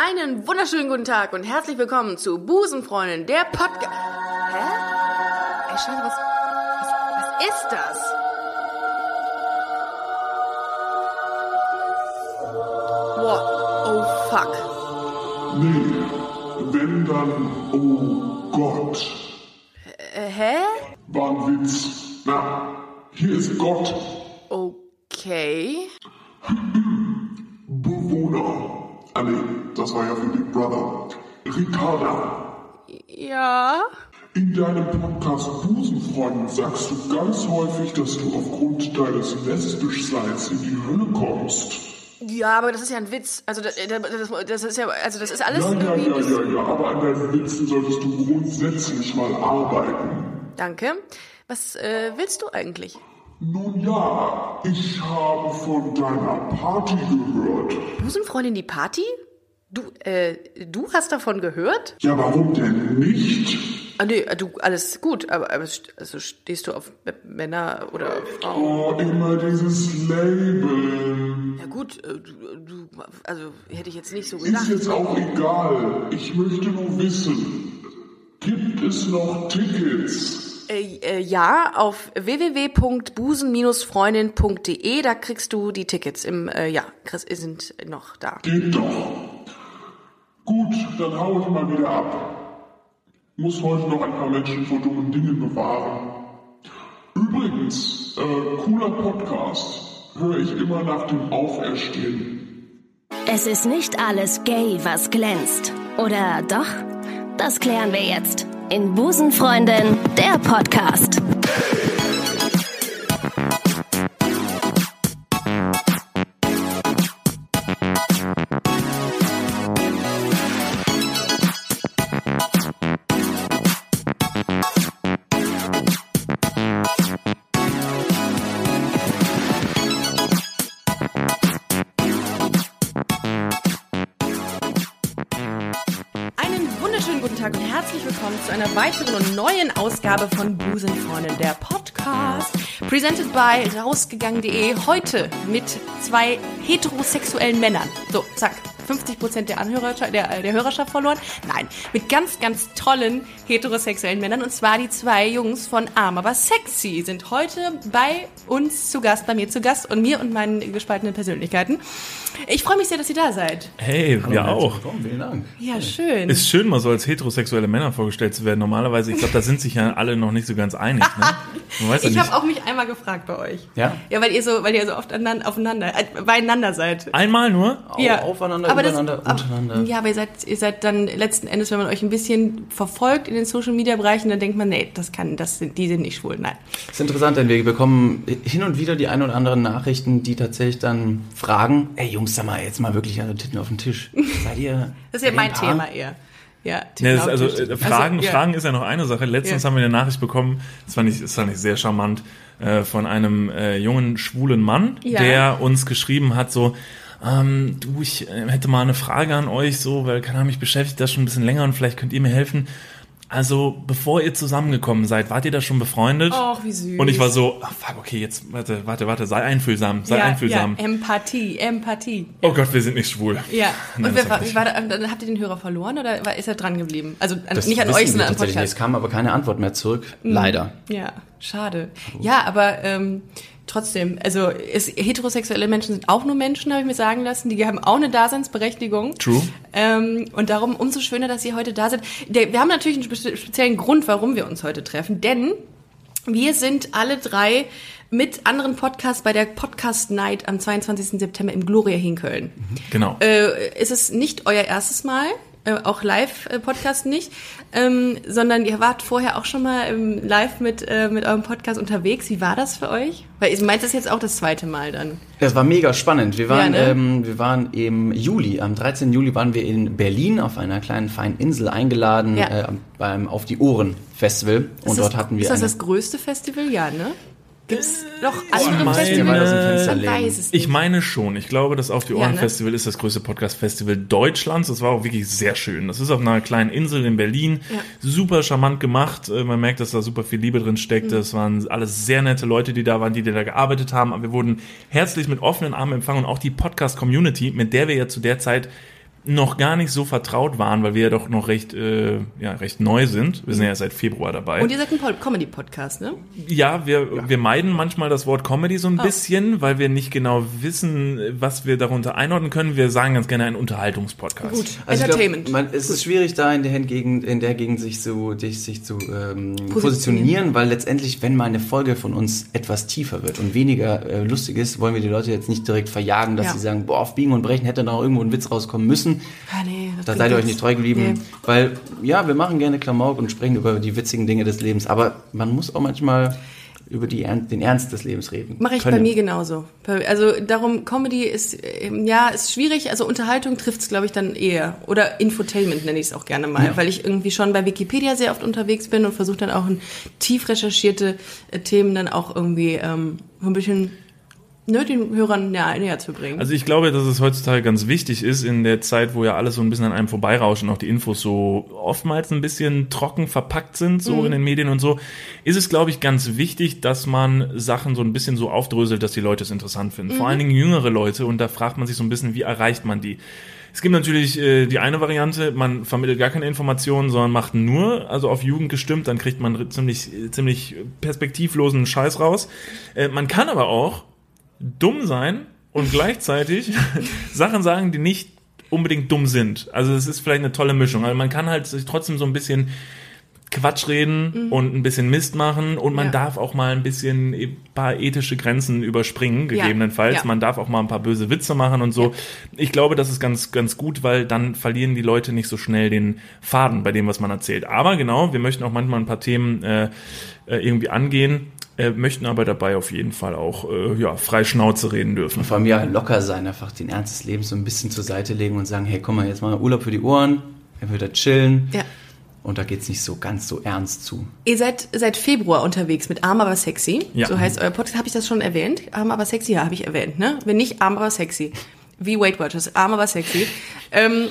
Einen wunderschönen guten Tag und herzlich willkommen zu Busenfreundin, der Podcast. Hä? Ey, Scheiße, was, was, was ist das? Boah, oh fuck. Nee, wenn dann, oh Gott. Äh, hä? War ein Witz. Na, hier ist Gott, Okay. Das war ja für Big Brother. Ricarda, Ja. in deinem Podcast Busenfreund sagst du ganz häufig, dass du aufgrund deines Lesbischseins in die Hölle kommst. Ja, aber das ist ja ein Witz. Also das, das, das ist ja, also das ist alles Ja, ja, ja, ja, ja, aber an deinen Witzen solltest du grundsätzlich mal arbeiten. Danke. Was äh, willst du eigentlich? Nun ja, ich habe von deiner Party gehört. Busenfreundin die Party? Du, äh, du hast davon gehört? Ja, warum denn nicht? Ah, nee, du, alles gut, aber, aber also stehst du auf Männer oder Frauen? Oh, immer dieses Label. Ja gut, äh, du, also hätte ich jetzt nicht so Ist gedacht. jetzt auch egal. Ich möchte nur wissen, gibt es noch Tickets? Äh, äh, ja, auf www.busen-freundin.de, da kriegst du die Tickets im, äh, ja, Chris, sind noch da. Geht doch. Dann hau ich mal wieder ab. Muss heute noch ein paar Menschen vor dummen Dingen bewahren. Übrigens, äh, cooler Podcast. Höre ich immer nach dem Auferstehen. Es ist nicht alles gay, was glänzt. Oder doch? Das klären wir jetzt in Busenfreundin, der Podcast. Neuen Ausgabe von Busenfreundin, der Podcast. Presented by rausgegangen.de. Heute mit zwei heterosexuellen Männern. So, zack. 50% der Anhörer, der, der Hörerschaft verloren. Nein, mit ganz, ganz tollen heterosexuellen Männern. Und zwar die zwei Jungs von Arm, aber sexy sind heute bei uns zu Gast, bei mir zu Gast und mir und meinen gespaltenen Persönlichkeiten. Ich freue mich sehr, dass ihr da seid. Hey, wir auch. Willkommen, vielen Dank. Ja, schön. Ist schön, mal so als heterosexuelle Männer vorgestellt zu werden. Normalerweise, ich glaube, da sind sich ja alle noch nicht so ganz einig. Ne? Ja Ich habe auch mich einmal gefragt bei euch. Ja? Ja, weil ihr so, weil ihr so oft aneinander, aufeinander, äh, beieinander seid. Einmal nur? ja. Aufeinander, aber das, untereinander. Ja, aber ihr seid, ihr seid dann letzten Endes, wenn man euch ein bisschen verfolgt in den Social Media Bereichen, dann denkt man, nee, das kann, das sind, die sind nicht schwul. Nein. Das ist interessant, denn wir bekommen hin und wieder die ein oder anderen Nachrichten, die tatsächlich dann fragen, ey Jungs, sag mal, jetzt mal wirklich alle Titten auf den Tisch. Seid ihr... Das ist ja mein? Thema eher. Ja, ist Titten also äh. Fragen, Also, ja. Fragen ist ja noch eine Sache. Letztens Ja. haben wir eine Nachricht bekommen, das fand ich, das fand ich sehr charmant, äh, von einem äh, jungen schwulen Mann, Ja. der uns geschrieben hat, so, ähm, du, ich äh, hätte mal eine Frage an euch, so, weil keine Ahnung, mich beschäftigt das schon ein bisschen länger und vielleicht könnt ihr mir helfen. Also, bevor ihr zusammengekommen seid, wart ihr da schon befreundet? Och, wie süß. Und ich war so, ah, fuck, okay, jetzt, warte, warte, warte, sei einfühlsam, sei ja, einfühlsam. Ja, Empathie, Empathie. Oh Gott, wir sind nicht schwul. Ja. Nein, Und wer war, war da, dann habt ihr den Hörer verloren oder war, ist er dran geblieben? Also an, Das nicht an euch, sondern nicht. Podcast. Es kam aber keine Antwort mehr zurück. Mhm. Leider. Ja, schade. Ja, aber ähm, trotzdem, also es, heterosexuelle Menschen sind auch nur Menschen, habe ich mir sagen lassen. Die haben auch eine Daseinsberechtigung. True. Ähm, und darum umso schöner, dass Sie heute da sind. Der, wir haben natürlich einen spe speziellen Grund, warum wir uns heute treffen, denn wir sind alle drei mit anderen Podcasts bei der Podcast Night am 22. September im Gloria in Köln. Genau. Äh, ist es nicht euer erstes Mal, äh, auch Live-Podcast nicht, ähm, sondern ihr wart vorher auch schon mal ähm, live mit, äh, mit eurem Podcast unterwegs. Wie war das für euch? Weil ihr meint das jetzt auch das zweite Mal dann. Das war mega spannend. Wir waren, Ja, ne? ähm, wir waren im Juli, am 13. Juli waren wir in Berlin auf einer kleinen feinen Insel eingeladen Ja. äh, beim Auf die Ohren Festival. Ist Und das, dort hatten wir Ist das eine, das größte Festival? Ja, ne? Gibt's noch ich andere meine- Festivals? Weiß es nicht. Ich meine schon. Ich glaube, das Auf die Ohren Ja, ne? Festival ist das größte Podcast-Festival Deutschlands. Das war auch wirklich sehr schön. Das ist auf einer kleinen Insel in Berlin. Ja. Super charmant gemacht. Äh, Man merkt, dass da super viel Liebe drin Mhm. steckt. Das waren alles sehr nette Leute, die da waren, die da gearbeitet haben. Aber wir wurden herzlich mit offenen Armen empfangen und auch die Podcast-Community, mit der wir ja zu der Zeit noch gar nicht so vertraut waren, weil wir ja doch noch recht, äh, ja, recht neu sind. Wir sind ja seit Februar dabei. Und ihr seid ein Comedy-Podcast, ne? Ja, wir, wir meiden manchmal das Wort Comedy so ein bisschen, weil wir nicht genau wissen, was wir darunter einordnen können. Wir sagen ganz gerne ein Unterhaltungspodcast. Gut. Also Entertainment. Glaub, man, es ist schwierig, da in der Gegend, in der Gegend sich zu, dich, sich zu ähm, Positionieren. positionieren, weil letztendlich, wenn mal eine Folge von uns etwas tiefer wird und weniger äh, lustig ist, wollen wir die Leute jetzt nicht direkt verjagen, dass Ja. sie sagen, boah, auf Biegen und Brechen hätte noch irgendwo ein Witz rauskommen müssen. Ah, nee, Da seid ihr euch nicht treu geblieben, Nee. weil ja, wir machen gerne Klamauk und sprechen über die witzigen Dinge des Lebens, aber man muss auch manchmal über die, den Ernst des Lebens reden. Mache ich können. bei mir genauso. Also darum, Comedy ist, ähm, ja, ist schwierig. Also Unterhaltung trifft es, glaube ich, dann eher. Oder Infotainment nenne ich es auch gerne mal, Ja. weil ich irgendwie schon bei Wikipedia sehr oft unterwegs bin und versuche dann auch in tief recherchierte äh, Themen dann auch irgendwie ähm, ein bisschen ne, den Hörern näher, näher zu bringen. Also ich glaube, dass es heutzutage ganz wichtig ist, in der Zeit, wo ja alles so ein bisschen an einem vorbeirauscht und auch die Infos so oftmals ein bisschen trocken verpackt sind, so in den Medien und so, ist es, glaube ich, ganz wichtig, dass man Sachen so ein bisschen so aufdröselt, dass die Leute es interessant finden. Vor allen Dingen jüngere Leute und da fragt man sich so ein bisschen, wie erreicht man die? Es gibt natürlich äh, die eine Variante, man vermittelt gar keine Informationen, sondern macht nur, also auf Jugend gestimmt, dann kriegt man ziemlich, ziemlich perspektivlosen Scheiß raus. Äh, man kann aber auch dumm sein und gleichzeitig Sachen sagen, die nicht unbedingt dumm sind. Also es ist vielleicht eine tolle Mischung. Also man kann halt sich trotzdem so ein bisschen Quatsch reden und ein bisschen Mist machen und man Ja. darf auch mal ein bisschen ein paar ethische Grenzen überspringen, Ja. gegebenenfalls. Ja. Man darf auch mal ein paar böse Witze machen und so. Ich glaube, das ist ganz, ganz gut, weil dann verlieren die Leute nicht so schnell den Faden bei dem, was man erzählt. Aber genau, wir möchten auch manchmal ein paar Themen äh, äh, irgendwie angehen, äh, möchten aber dabei auf jeden Fall auch äh, ja, frei Schnauze reden dürfen. Vor allem ja locker sein, einfach den Ernst des Lebens so ein bisschen zur Seite legen und sagen, hey, komm mal, jetzt mal Urlaub für die Ohren, wir wieder chillen. ja. Und da geht's nicht so ganz so ernst zu. Ihr seid seit Februar unterwegs mit Arm aber sexy. Ja. So heißt euer Podcast. Habe ich das schon erwähnt? Arm aber sexy? Ja, habe ich erwähnt, ne? Wenn nicht, Arm aber sexy. Wie Weight Watchers. Arm aber sexy. Ähm,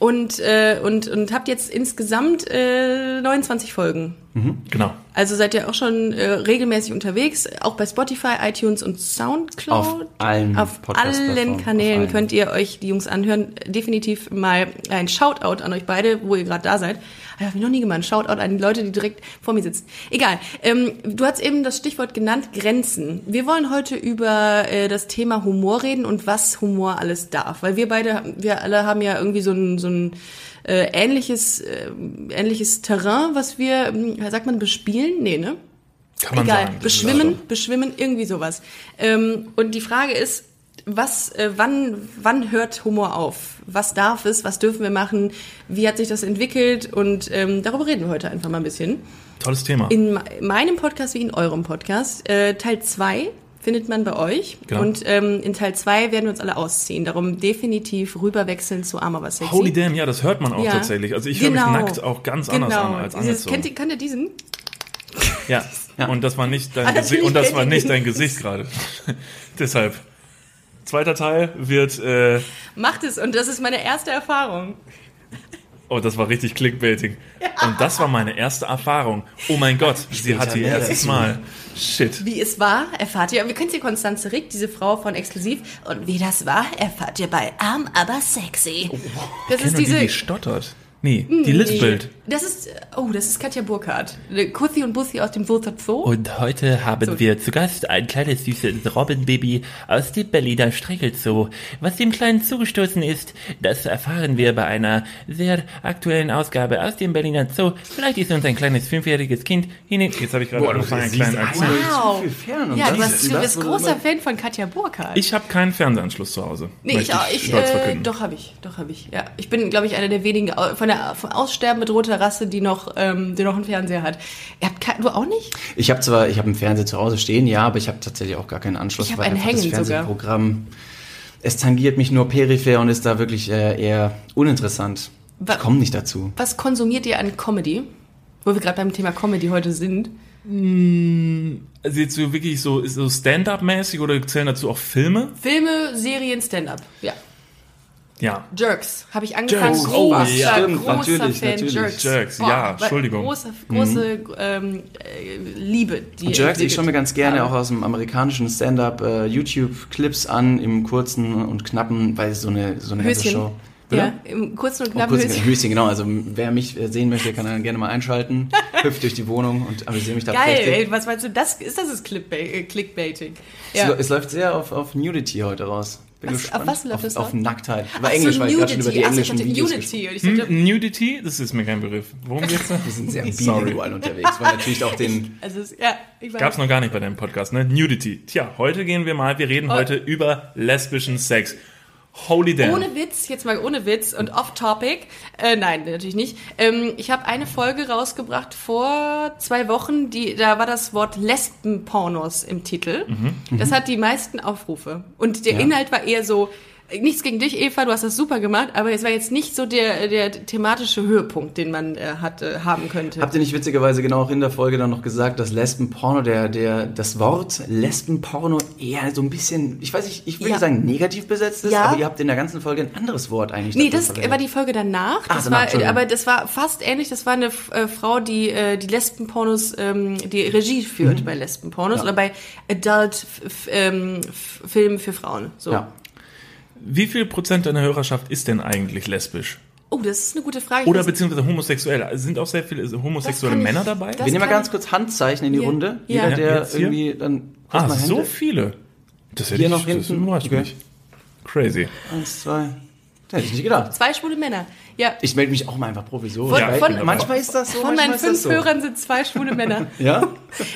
und, äh, und, und habt jetzt insgesamt äh, 29 Folgen. Genau. Also seid ihr auch schon äh, regelmäßig unterwegs, auch bei Spotify, iTunes und Soundcloud. Auf allen Auf allen auf Kanälen allen. könnt ihr euch die Jungs anhören. Definitiv mal ein Shoutout an euch beide, wo ihr gerade da seid. Ich habe ich noch nie gemacht. Ein Shoutout an die Leute, die direkt vor mir sitzen. Egal. Ähm, du hast eben das Stichwort genannt, Grenzen. Wir wollen heute über äh, das Thema Humor reden und was Humor alles darf. Weil wir beide, wir alle haben ja irgendwie so ein, so ein äh, ähnliches, äh, ähnliches Terrain, was wir, hm, sagt man, bespielen? Nee, ne? Kann man Egal, sagen. beschwimmen, beschwimmen, irgendwie sowas. Ähm, und die Frage ist, was, äh, wann, wann hört Humor auf? Was darf es? Was dürfen wir machen? Wie hat sich das entwickelt? Und ähm, darüber reden wir heute einfach mal ein bisschen. Tolles Thema. In me- meinem Podcast wie in eurem Podcast. Äh, Teil 2 findet man bei euch. Genau. Und ähm, in Teil 2 werden wir uns alle ausziehen. Darum definitiv rüberwechseln zu Arm aber sexy. Holy damn, ja, das hört man auch Ja. tatsächlich. Also ich höre Genau. mich nackt auch ganz anders genau. an als angezogen. kennt, ihr, kennt ihr diesen? Ja. und das war nicht dein Ah, Gesicht natürlich und das war nicht dein Gesicht gerade. Deshalb. Zweiter Teil wird, äh, Macht es. Und das ist meine erste Erfahrung. oh, das war richtig Clickbaiting. Und das war meine erste Erfahrung. Oh mein Gott, sie hat ihr erstes. Mal. Shit. Wie es war, erfahrt ihr. Wir kennen sie Konstanze Rick, diese Frau von Exklusiv. Und wie das war, erfahrt ihr bei Arm aber sexy. das Kennt ist nur die, diese. die stottert. Nee, die lispelt. Das ist, oh, das ist Katja Burkhardt. Kuthi und Bussi aus dem Wurzer Zoo. Und heute haben So. wir zu Gast ein kleines süßes Robbenbaby aus dem Berliner Streichelzoo. Was dem Kleinen zugestoßen ist, das erfahren wir bei einer sehr aktuellen Ausgabe aus dem Berliner Zoo. Vielleicht ist uns ein kleines fünfjähriges Kind hinein. Jetzt habe ich gerade angefangen, einen kleinen Akzent. Wow. fern. Und ja, das du, du bist wurde großer Fan von Katja Burkhardt. Ich habe keinen Fernsehanschluss zu Hause. Nee, ich, auch. Ich, stolz äh, verkünden. doch habe ich, doch habe ich. Ja, ich bin, glaube ich, einer der wenigen au- von von Aussterben bedrohter Rasse, die noch, ähm, die noch einen Fernseher hat. Ihr habt kein, du auch nicht? Ich habe zwar, ich habe einen Fernseher zu Hause stehen, ja, aber ich habe tatsächlich auch gar keinen Anschluss. Ich hab weil einen das hängen sogar. Fernsehprogramm, es tangiert mich nur peripher und ist da wirklich äh, eher uninteressant. Wa- Ich komme nicht dazu. Was konsumiert ihr an Comedy? Wo wir gerade beim Thema Comedy heute sind. Also jetzt so wirklich so, so Stand-up-mäßig oder zählen dazu auch Filme? Filme, Serien, Stand-up. Ja. Ja. Jerks. Habe ich angefangen. Jerks, großer, oh, ja. Stimmt, großer natürlich, Fan. natürlich. Jerks. Jerks, ja, weil- Entschuldigung. Große, große ähm, äh, Liebe. Die Jerks, ich schaue mir ganz gerne habe. auch aus dem amerikanischen Stand-up äh, YouTube-Clips an, im kurzen und knappen, weil es so eine, so eine ganze. Show. Ja, im kurzen und Oh, knappen kurz Höschen. Höschen, genau. Also wer mich äh, sehen möchte, kann dann gerne mal einschalten. Hüpft durch die Wohnung und amüsiere mich da Geil, ey, was meinst du, das ist das ist äh, Clickbaiting. Es, Ja. lo- es läuft sehr auf, auf Nudity heute raus. Bin Was- gespannt. auf was läuft auf, es auf raus? Nacktheit. Ach Aber Englisch, so, weil ich gerade schon über die Nudity. Ach englischen Videos Unity. gesprochen Und ich dachte, Hm, Nudity, das ist mir kein Begriff. Worum geht's da? Wir sind sehr Sorry. bilingual unterwegs, weil natürlich auch den... also, es- ja, ich. Gab's noch gar nicht bei deinem Podcast, ne? Nudity. Tja, heute gehen wir mal, wir reden Oh. heute über lesbischen Sex. Holy damn. Ohne Witz, jetzt mal ohne Witz und off-topic. Äh, nein, natürlich nicht. Ähm, ich habe eine Folge rausgebracht vor zwei Wochen, die, da war das Wort Lesbenpornos im Titel. Das hat die meisten Aufrufe. Und der Ja. Inhalt war eher so, nichts gegen dich, Eva, du hast das super gemacht, aber es war jetzt nicht so der, der thematische Höhepunkt, den man äh, hat, äh, haben könnte. Habt ihr nicht witzigerweise genau auch in der Folge dann noch gesagt, dass Lesbenporno, der, der, das Wort Lesbenporno eher so ein bisschen, ich weiß nicht, ich würde Ja. sagen negativ besetzt ist, Ja. aber ihr habt in der ganzen Folge ein anderes Wort eigentlich. Nee, das verwendet. war die Folge danach. Das danach, war, aber das war fast ähnlich. Das war eine äh, Frau, die äh, die Lesbenpornos, ähm, die Regie führt bei Lesbenpornos Mhm. Ja. oder bei Adult F- ähm, Filmen für Frauen. So. Ja. Wie viel Prozent deiner Hörerschaft ist denn eigentlich lesbisch? Oh, das ist eine gute Frage. Oder beziehungsweise homosexuell? Also Sind auch sehr viele homosexuelle Das kann ich- Männer dabei? das- Wir nehmen mal ganz kurz Handzeichen in die Ja. Runde. Ja. Jeder, Ja, der jetzt hier. irgendwie dann... ah, mal so viele. Das hätte Hier ich, noch das hinten. überrascht Okay. mich. Crazy. Eins, zwei... Das hätte ich nicht gedacht. zwei schwule Männer. Ja. Ich melde mich auch mal einfach provisorisch. Von- von- manchmal ist das so, Von meinen fünf so. Hörern sind zwei schwule Männer. Ja?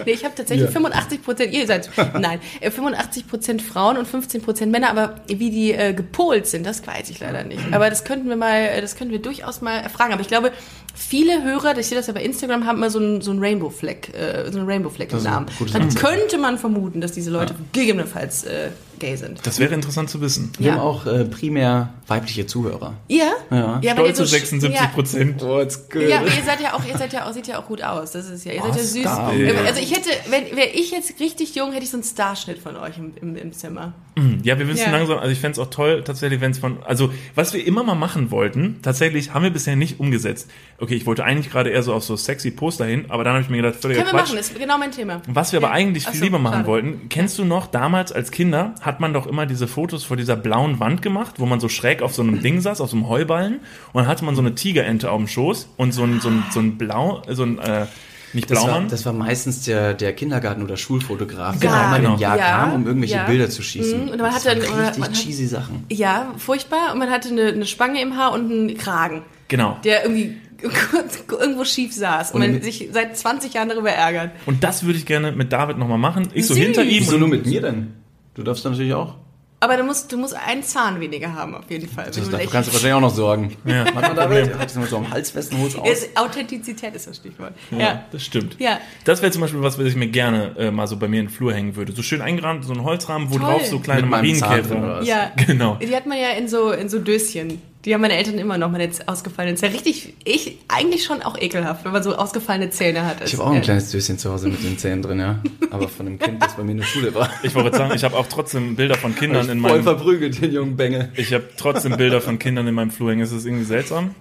Nee, ich habe tatsächlich Ja. 85 Prozent, ihr seid, nein, äh, 85 Prozent Frauen und 15 Prozent Männer, aber wie die äh, gepolt sind, das weiß ich leider nicht. Aber das könnten wir mal, äh, das könnten wir durchaus mal erfragen. Aber ich glaube, viele Hörer, ich sehe das ja bei Instagram, haben immer so einen so einen Rainbow Flag, äh, so einen Rainbow Flag im Namen. Dann könnte man vermuten, dass diese Leute gegebenenfalls äh, gay sind. Das wäre interessant zu wissen. Wir Ja. haben auch äh, primär weibliche Zuhörer. Ja? Ja. ja Stolze so sch- 76 ja. Prozent. Oh, it's good. Ja, aber ihr seid ja auch, ihr seid ja auch, seht ja auch gut aus. Das ist ja, ihr seid ja süß. Star. Also ich hätte, wenn wäre ich jetzt richtig jung, hätte ich so einen Starschnitt von euch im, im, im Zimmer. Ja, wir wissen Ja. langsam, also ich fänd's auch toll, tatsächlich, wenn es von, also was wir immer mal machen wollten, tatsächlich haben wir bisher nicht umgesetzt. Okay, ich wollte eigentlich gerade eher so auf so sexy Poster hin, aber dann habe ich mir gedacht, völliger Können wir Quatsch. machen, ist genau mein Thema. Was wir aber eigentlich Ach viel so, lieber machen schade. wollten, kennst du noch, damals als Kinder hat man doch immer diese Fotos vor dieser blauen Wand gemacht, wo man so schräg auf so einem Ding saß, auf so einem Heuballen, und dann hatte man so eine Tigerente auf dem Schoß und so ein, so ein, so ein blau, so ein, äh, nicht Das war, das war meistens der, der Kindergarten- oder Schulfotograf, Genau, der einmal genau. im Jahr Ja, kam, um irgendwelche ja. Bilder zu schießen. Mhm, und man das hatte- richtig man hat- cheesy Sachen. Ja, furchtbar. Und man hatte eine, eine Spange im Haar und einen Kragen, genau. der irgendwie irgendwo schief saß und Und man sich seit 20 Jahren darüber ärgert. Und das würde ich gerne mit David nochmal machen. Ich so Süß. hinter ihm Wieso und nur mit mir denn? Du darfst da natürlich auch. Aber du musst, du musst einen Zahn weniger haben, auf jeden Fall. wenn Das, du dafür kannst du wahrscheinlich auch noch sorgen. Ja, Warte mal, David, hat es so am Hals fest und hol's aus. Ist- Authentizität ist das Stichwort. Ja, Ja. das stimmt. Ja. Das wäre zum Beispiel was, was ich mir gerne äh, mal so bei mir in den Flur hängen würde. So schön eingerahmt, so ein Holzrahmen, wo Toll. drauf so kleine Marienkäfer. was? Ja. Genau. Die hat man ja in so, in so Döschen. Die haben meine Eltern immer noch mal jetzt ausgefallen. Das ist ja richtig, ich, eigentlich schon auch ekelhaft, wenn man so ausgefallene Zähne hat. Ich habe auch ein kleines Döschen zu Hause mit den Zähnen drin, ja. Aber von einem Kind, das bei mir in der Schule war. Ich wollte sagen, ich habe auch trotzdem Bilder von Kindern in voll meinem. verprügelt, den jungen Bengel. Ich habe trotzdem Bilder von Kindern in meinem Flur hängen. Ist das irgendwie seltsam?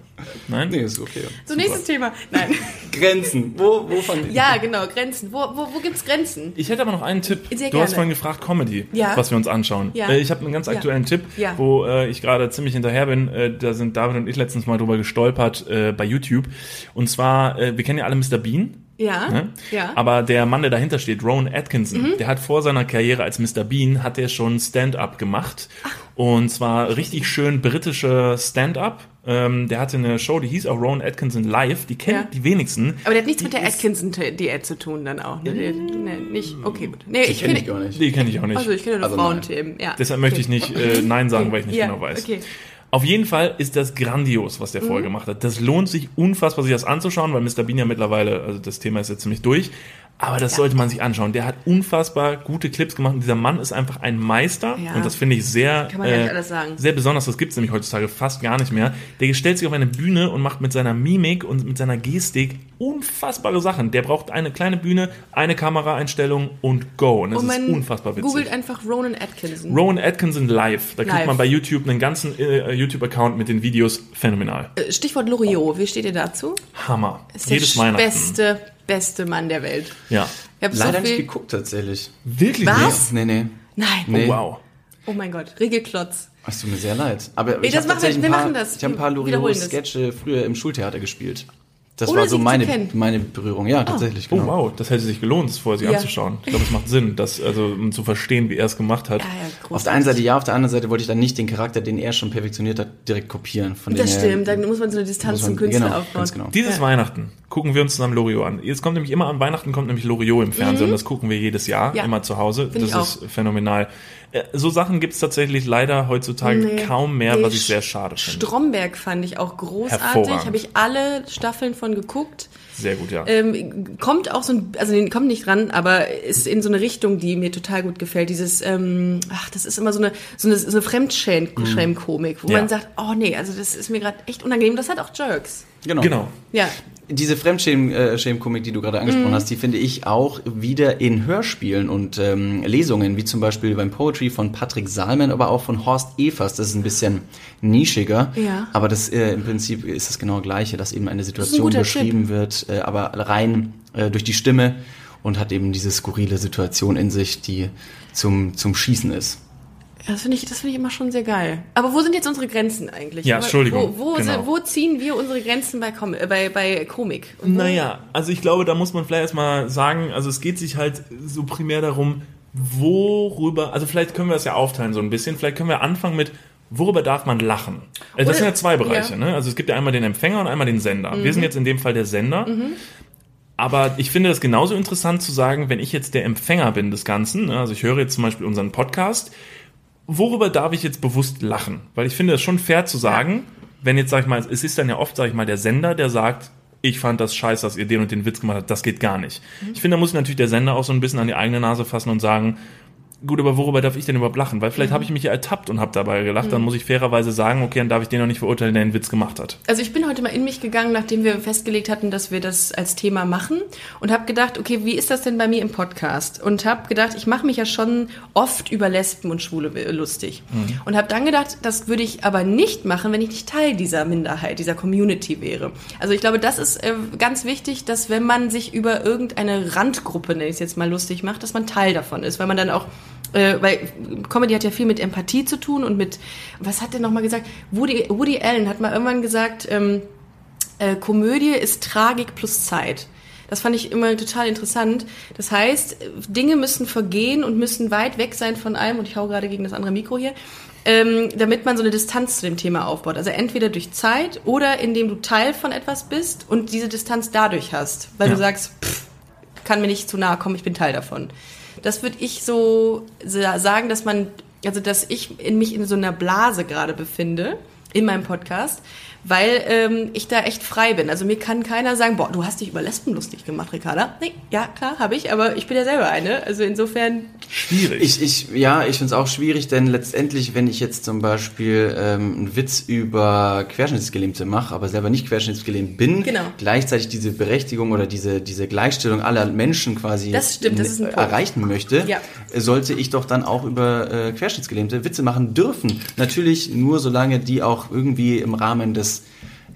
Nein? Nee, ist okay. So, nächstes Thema. Nein. Grenzen. Wo, wo fangen die? Ja, genau, Grenzen. Wo, wo, wo gibt's Grenzen? Ich hätte aber noch einen Tipp. Sehr du hast gerne. vorhin gefragt, Comedy, Ja. was wir uns anschauen. Ja. Äh, ich habe einen ganz aktuellen Tipp, Ja. wo äh, ich gerade ziemlich hinterher bin. Äh, da sind David und ich letztens mal drüber gestolpert äh, bei YouTube. Und zwar, äh, wir kennen ja alle Mr. Bean. Ja. Ne? Ja. Mhm. Aber der Mann, der dahinter steht, Rowan Atkinson, der hat vor seiner Karriere als Mr. Bean, hat er schon Stand-up gemacht. Und zwar richtig schön britische Stand-up. Ähm, der hatte eine Show, die hieß auch Rowan Atkinson Live. Die kennen Ja. die wenigsten. Aber der hat nichts mit Die der ist- Atkinson-Diät zu tun dann auch. Ne? Der- Nee, nicht. Okay, gut. Nee, ich Kenn kenne ich gar nicht. Die kenne ich auch nicht. Also ich kenne nur Also Frauenthemen. Ja. Deshalb möchte ich nicht äh, Nein sagen, weil ich nicht Ja, genau weiß. okay. Auf jeden Fall ist das grandios, was der Mhm. vorher gemacht hat. Das lohnt sich unfassbar, sich das anzuschauen, weil Mr. Bean ja mittlerweile, also das Thema ist jetzt ziemlich durch. Aber das sollte man sich anschauen. Der hat unfassbar gute Clips gemacht und dieser Mann ist einfach ein Meister Ja. und das finde ich sehr, sagen. sehr besonders. Das gibt es nämlich heutzutage fast gar nicht mehr. Der stellt sich auf eine Bühne und macht mit seiner Mimik und mit seiner Gestik unfassbare Sachen. Der braucht eine kleine Bühne, eine Kameraeinstellung und go. Und das Und ist unfassbar witzig. googelt einfach Ronan Atkinson. Rowan Atkinson live. Da kriegt Live. man bei YouTube einen ganzen äh, YouTube-Account mit den Videos phänomenal. Äh, Stichwort Loriot, wie steht ihr dazu? Hammer. Ist Jedes der Weihnachten. beste, beste Mann der Welt. Ja. Ich hab Leider so nicht geguckt, tatsächlich. Wirklich? Was? Nee, nee. Nein. Nee. Wow. Oh mein Gott, Regelklotz. Es tut mir sehr leid. Aber Ey, ich habe wir- wir ein paar, machen das. ich habe ein paar Loriot-Sketche früher im Schultheater gespielt. Das Ohne war so meine, meine Berührung. Ja, tatsächlich, Oh genau. wow, das hätte sich gelohnt, es vorher sich Ja. anzuschauen. Ich glaube, es macht Sinn, das, also, um zu verstehen, wie er es gemacht hat. Ja, ja. Auf der einen Seite ja, auf der anderen Seite wollte ich dann nicht den Charakter, den er schon perfektioniert hat, direkt kopieren. Von Das stimmt, dann muss man so eine Distanz man- zum Künstler genau, aufbauen. Genau. Dieses Weihnachten gucken wir uns zusammen Loriot an. Jetzt kommt nämlich immer an Weihnachten kommt nämlich Loriot im Fernsehen und das gucken wir jedes Jahr, Mhm. Ja. immer zu Hause. Find das ist phänomenal. Äh, So Sachen gibt es tatsächlich leider heutzutage Nee. kaum mehr, Nee, was ich sehr schade finde. Stromberg fand ich auch großartig. Hervorragend. Habe ich alle Staffeln von geguckt. Sehr gut, ja. Ähm, kommt auch so ein, also nee, kommt nicht ran, aber ist in so eine Richtung, die mir total gut gefällt. Dieses, ähm, ach, das ist immer so eine, so eine, so eine Fremdschämen-Komik, wo Ja. man sagt, oh nee, also das ist mir gerade echt unangenehm. Das hat auch Jerks. Genau. genau. Ja. Diese Fremdschämen-Komik, die du gerade angesprochen Mhm. hast, die finde ich auch wieder in Hörspielen und ähm, Lesungen, wie zum Beispiel beim Poetry von Patrick Salmen, aber auch von Horst Evers. Das ist ein bisschen nischiger, Ja. aber das äh, im Prinzip ist das genau gleiche, dass eben eine Situation guter beschrieben wird, äh, aber rein äh, durch die Stimme und hat eben diese skurrile Situation in sich, die zum, zum Schießen ist. Das finde ich, das finde ich immer schon sehr geil. Aber wo sind jetzt unsere Grenzen eigentlich? Ja, Aber Entschuldigung, Wo, wo, genau. sind, wo ziehen wir unsere Grenzen bei, Com äh, bei, bei Komik? Naja, also ich glaube, da muss man vielleicht erstmal sagen, also es geht sich halt so primär darum, worüber, also vielleicht können wir das ja aufteilen so ein bisschen, vielleicht können wir anfangen mit, worüber darf man lachen? Also das Oder- sind ja zwei Bereiche, ja. ne? Also es gibt ja einmal den Empfänger und einmal den Sender. Wir sind jetzt in dem Fall der Sender. Aber ich finde das genauso interessant zu sagen, wenn ich jetzt der Empfänger bin des Ganzen, ne? also ich höre jetzt zum Beispiel unseren Podcast, worüber darf ich jetzt bewusst lachen? Weil ich finde es schon fair zu sagen, wenn jetzt, sag ich mal, es ist dann ja oft, sag ich mal, der Sender, der sagt, ich fand das scheiße, dass ihr den und den Witz gemacht habt, das geht gar nicht. Ich finde, da muss natürlich der Sender auch so ein bisschen an die eigene Nase fassen und sagen, gut, aber worüber darf ich denn überhaupt lachen? Weil vielleicht habe ich mich ja ertappt und habe dabei gelacht, dann muss ich fairerweise sagen, okay, dann darf ich den noch nicht verurteilen, der einen Witz gemacht hat. Also ich bin heute mal in mich gegangen, nachdem wir festgelegt hatten, dass wir das als Thema machen und habe gedacht, okay, wie ist das denn bei mir im Podcast? Und habe gedacht, ich mache mich ja schon oft über Lesben und Schwule lustig. Und habe dann gedacht, das würde ich aber nicht machen, wenn ich nicht Teil dieser Minderheit, dieser Community wäre. Also ich glaube, das ist äh, ganz wichtig, dass wenn man sich über irgendeine Randgruppe, nenne ich es jetzt mal lustig macht, dass man Teil davon ist, weil man dann auch äh, weil Comedy hat ja viel mit Empathie zu tun und mit, was hat der nochmal gesagt? Woody, Woody Allen hat mal irgendwann gesagt, ähm, äh, Komödie ist Tragik plus Zeit. Das fand ich immer total interessant. Das heißt, Dinge müssen vergehen und müssen weit weg sein von allem, und ich hau gerade gegen das andere Mikro hier, ähm, damit man so eine Distanz zu dem Thema aufbaut. Also entweder durch Zeit oder indem du Teil von etwas bist und diese Distanz dadurch hast, weil Ja. du sagst, pff, kann mir nicht zu nahe kommen, ich bin Teil davon. Das würde ich so sa- sagen, dass man, also dass ich in mich in so einer Blase gerade befinde in meinem Podcast, weil ähm, ich da echt frei bin. Also mir kann keiner sagen, boah, du hast dich über Lesben lustig gemacht, Ricarda. Nee, ja, klar, habe ich, aber ich bin ja selber eine. Also insofern, Schwierig. Ich, ich, ja, ich finde es auch schwierig, denn letztendlich, wenn ich jetzt zum Beispiel ähm, einen Witz über Querschnittsgelähmte mache, aber selber nicht querschnittsgelähmt bin, Genau. gleichzeitig diese Berechtigung oder diese, diese Gleichstellung aller Menschen quasi Das stimmt, das erreichen möchte, Ja. sollte ich doch dann auch über äh, Querschnittsgelähmte Witze machen dürfen. Natürlich nur solange die auch irgendwie im Rahmen des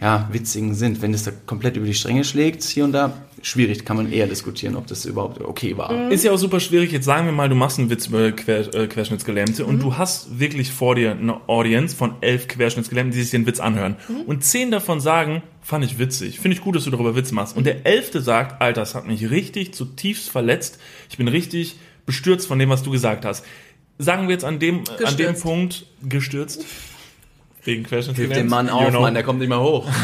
ja, Witzigen sind. Wenn es da komplett über die Stränge schlägt, hier und da, schwierig, kann man eher diskutieren, ob das überhaupt okay war. Mhm. Ist ja auch super schwierig. Jetzt sagen wir mal, du machst einen Witz über Quer, äh, Querschnittsgelähmte Mhm. und du hast wirklich vor dir eine Audience von elf Querschnittsgelähmten, die sich den Witz anhören. Mhm. Und zehn davon sagen, fand ich witzig. Finde ich gut, dass du darüber Witz machst. Und der elfte sagt, Alter, das hat mich richtig zutiefst verletzt. Ich bin richtig bestürzt von dem, was du gesagt hast. Sagen wir jetzt an dem, an dem. Punkt gestürzt. Wegen Hilf Querschnittsgelähmte. dem Mann auf, You know. Mann, der kommt nicht mehr hoch.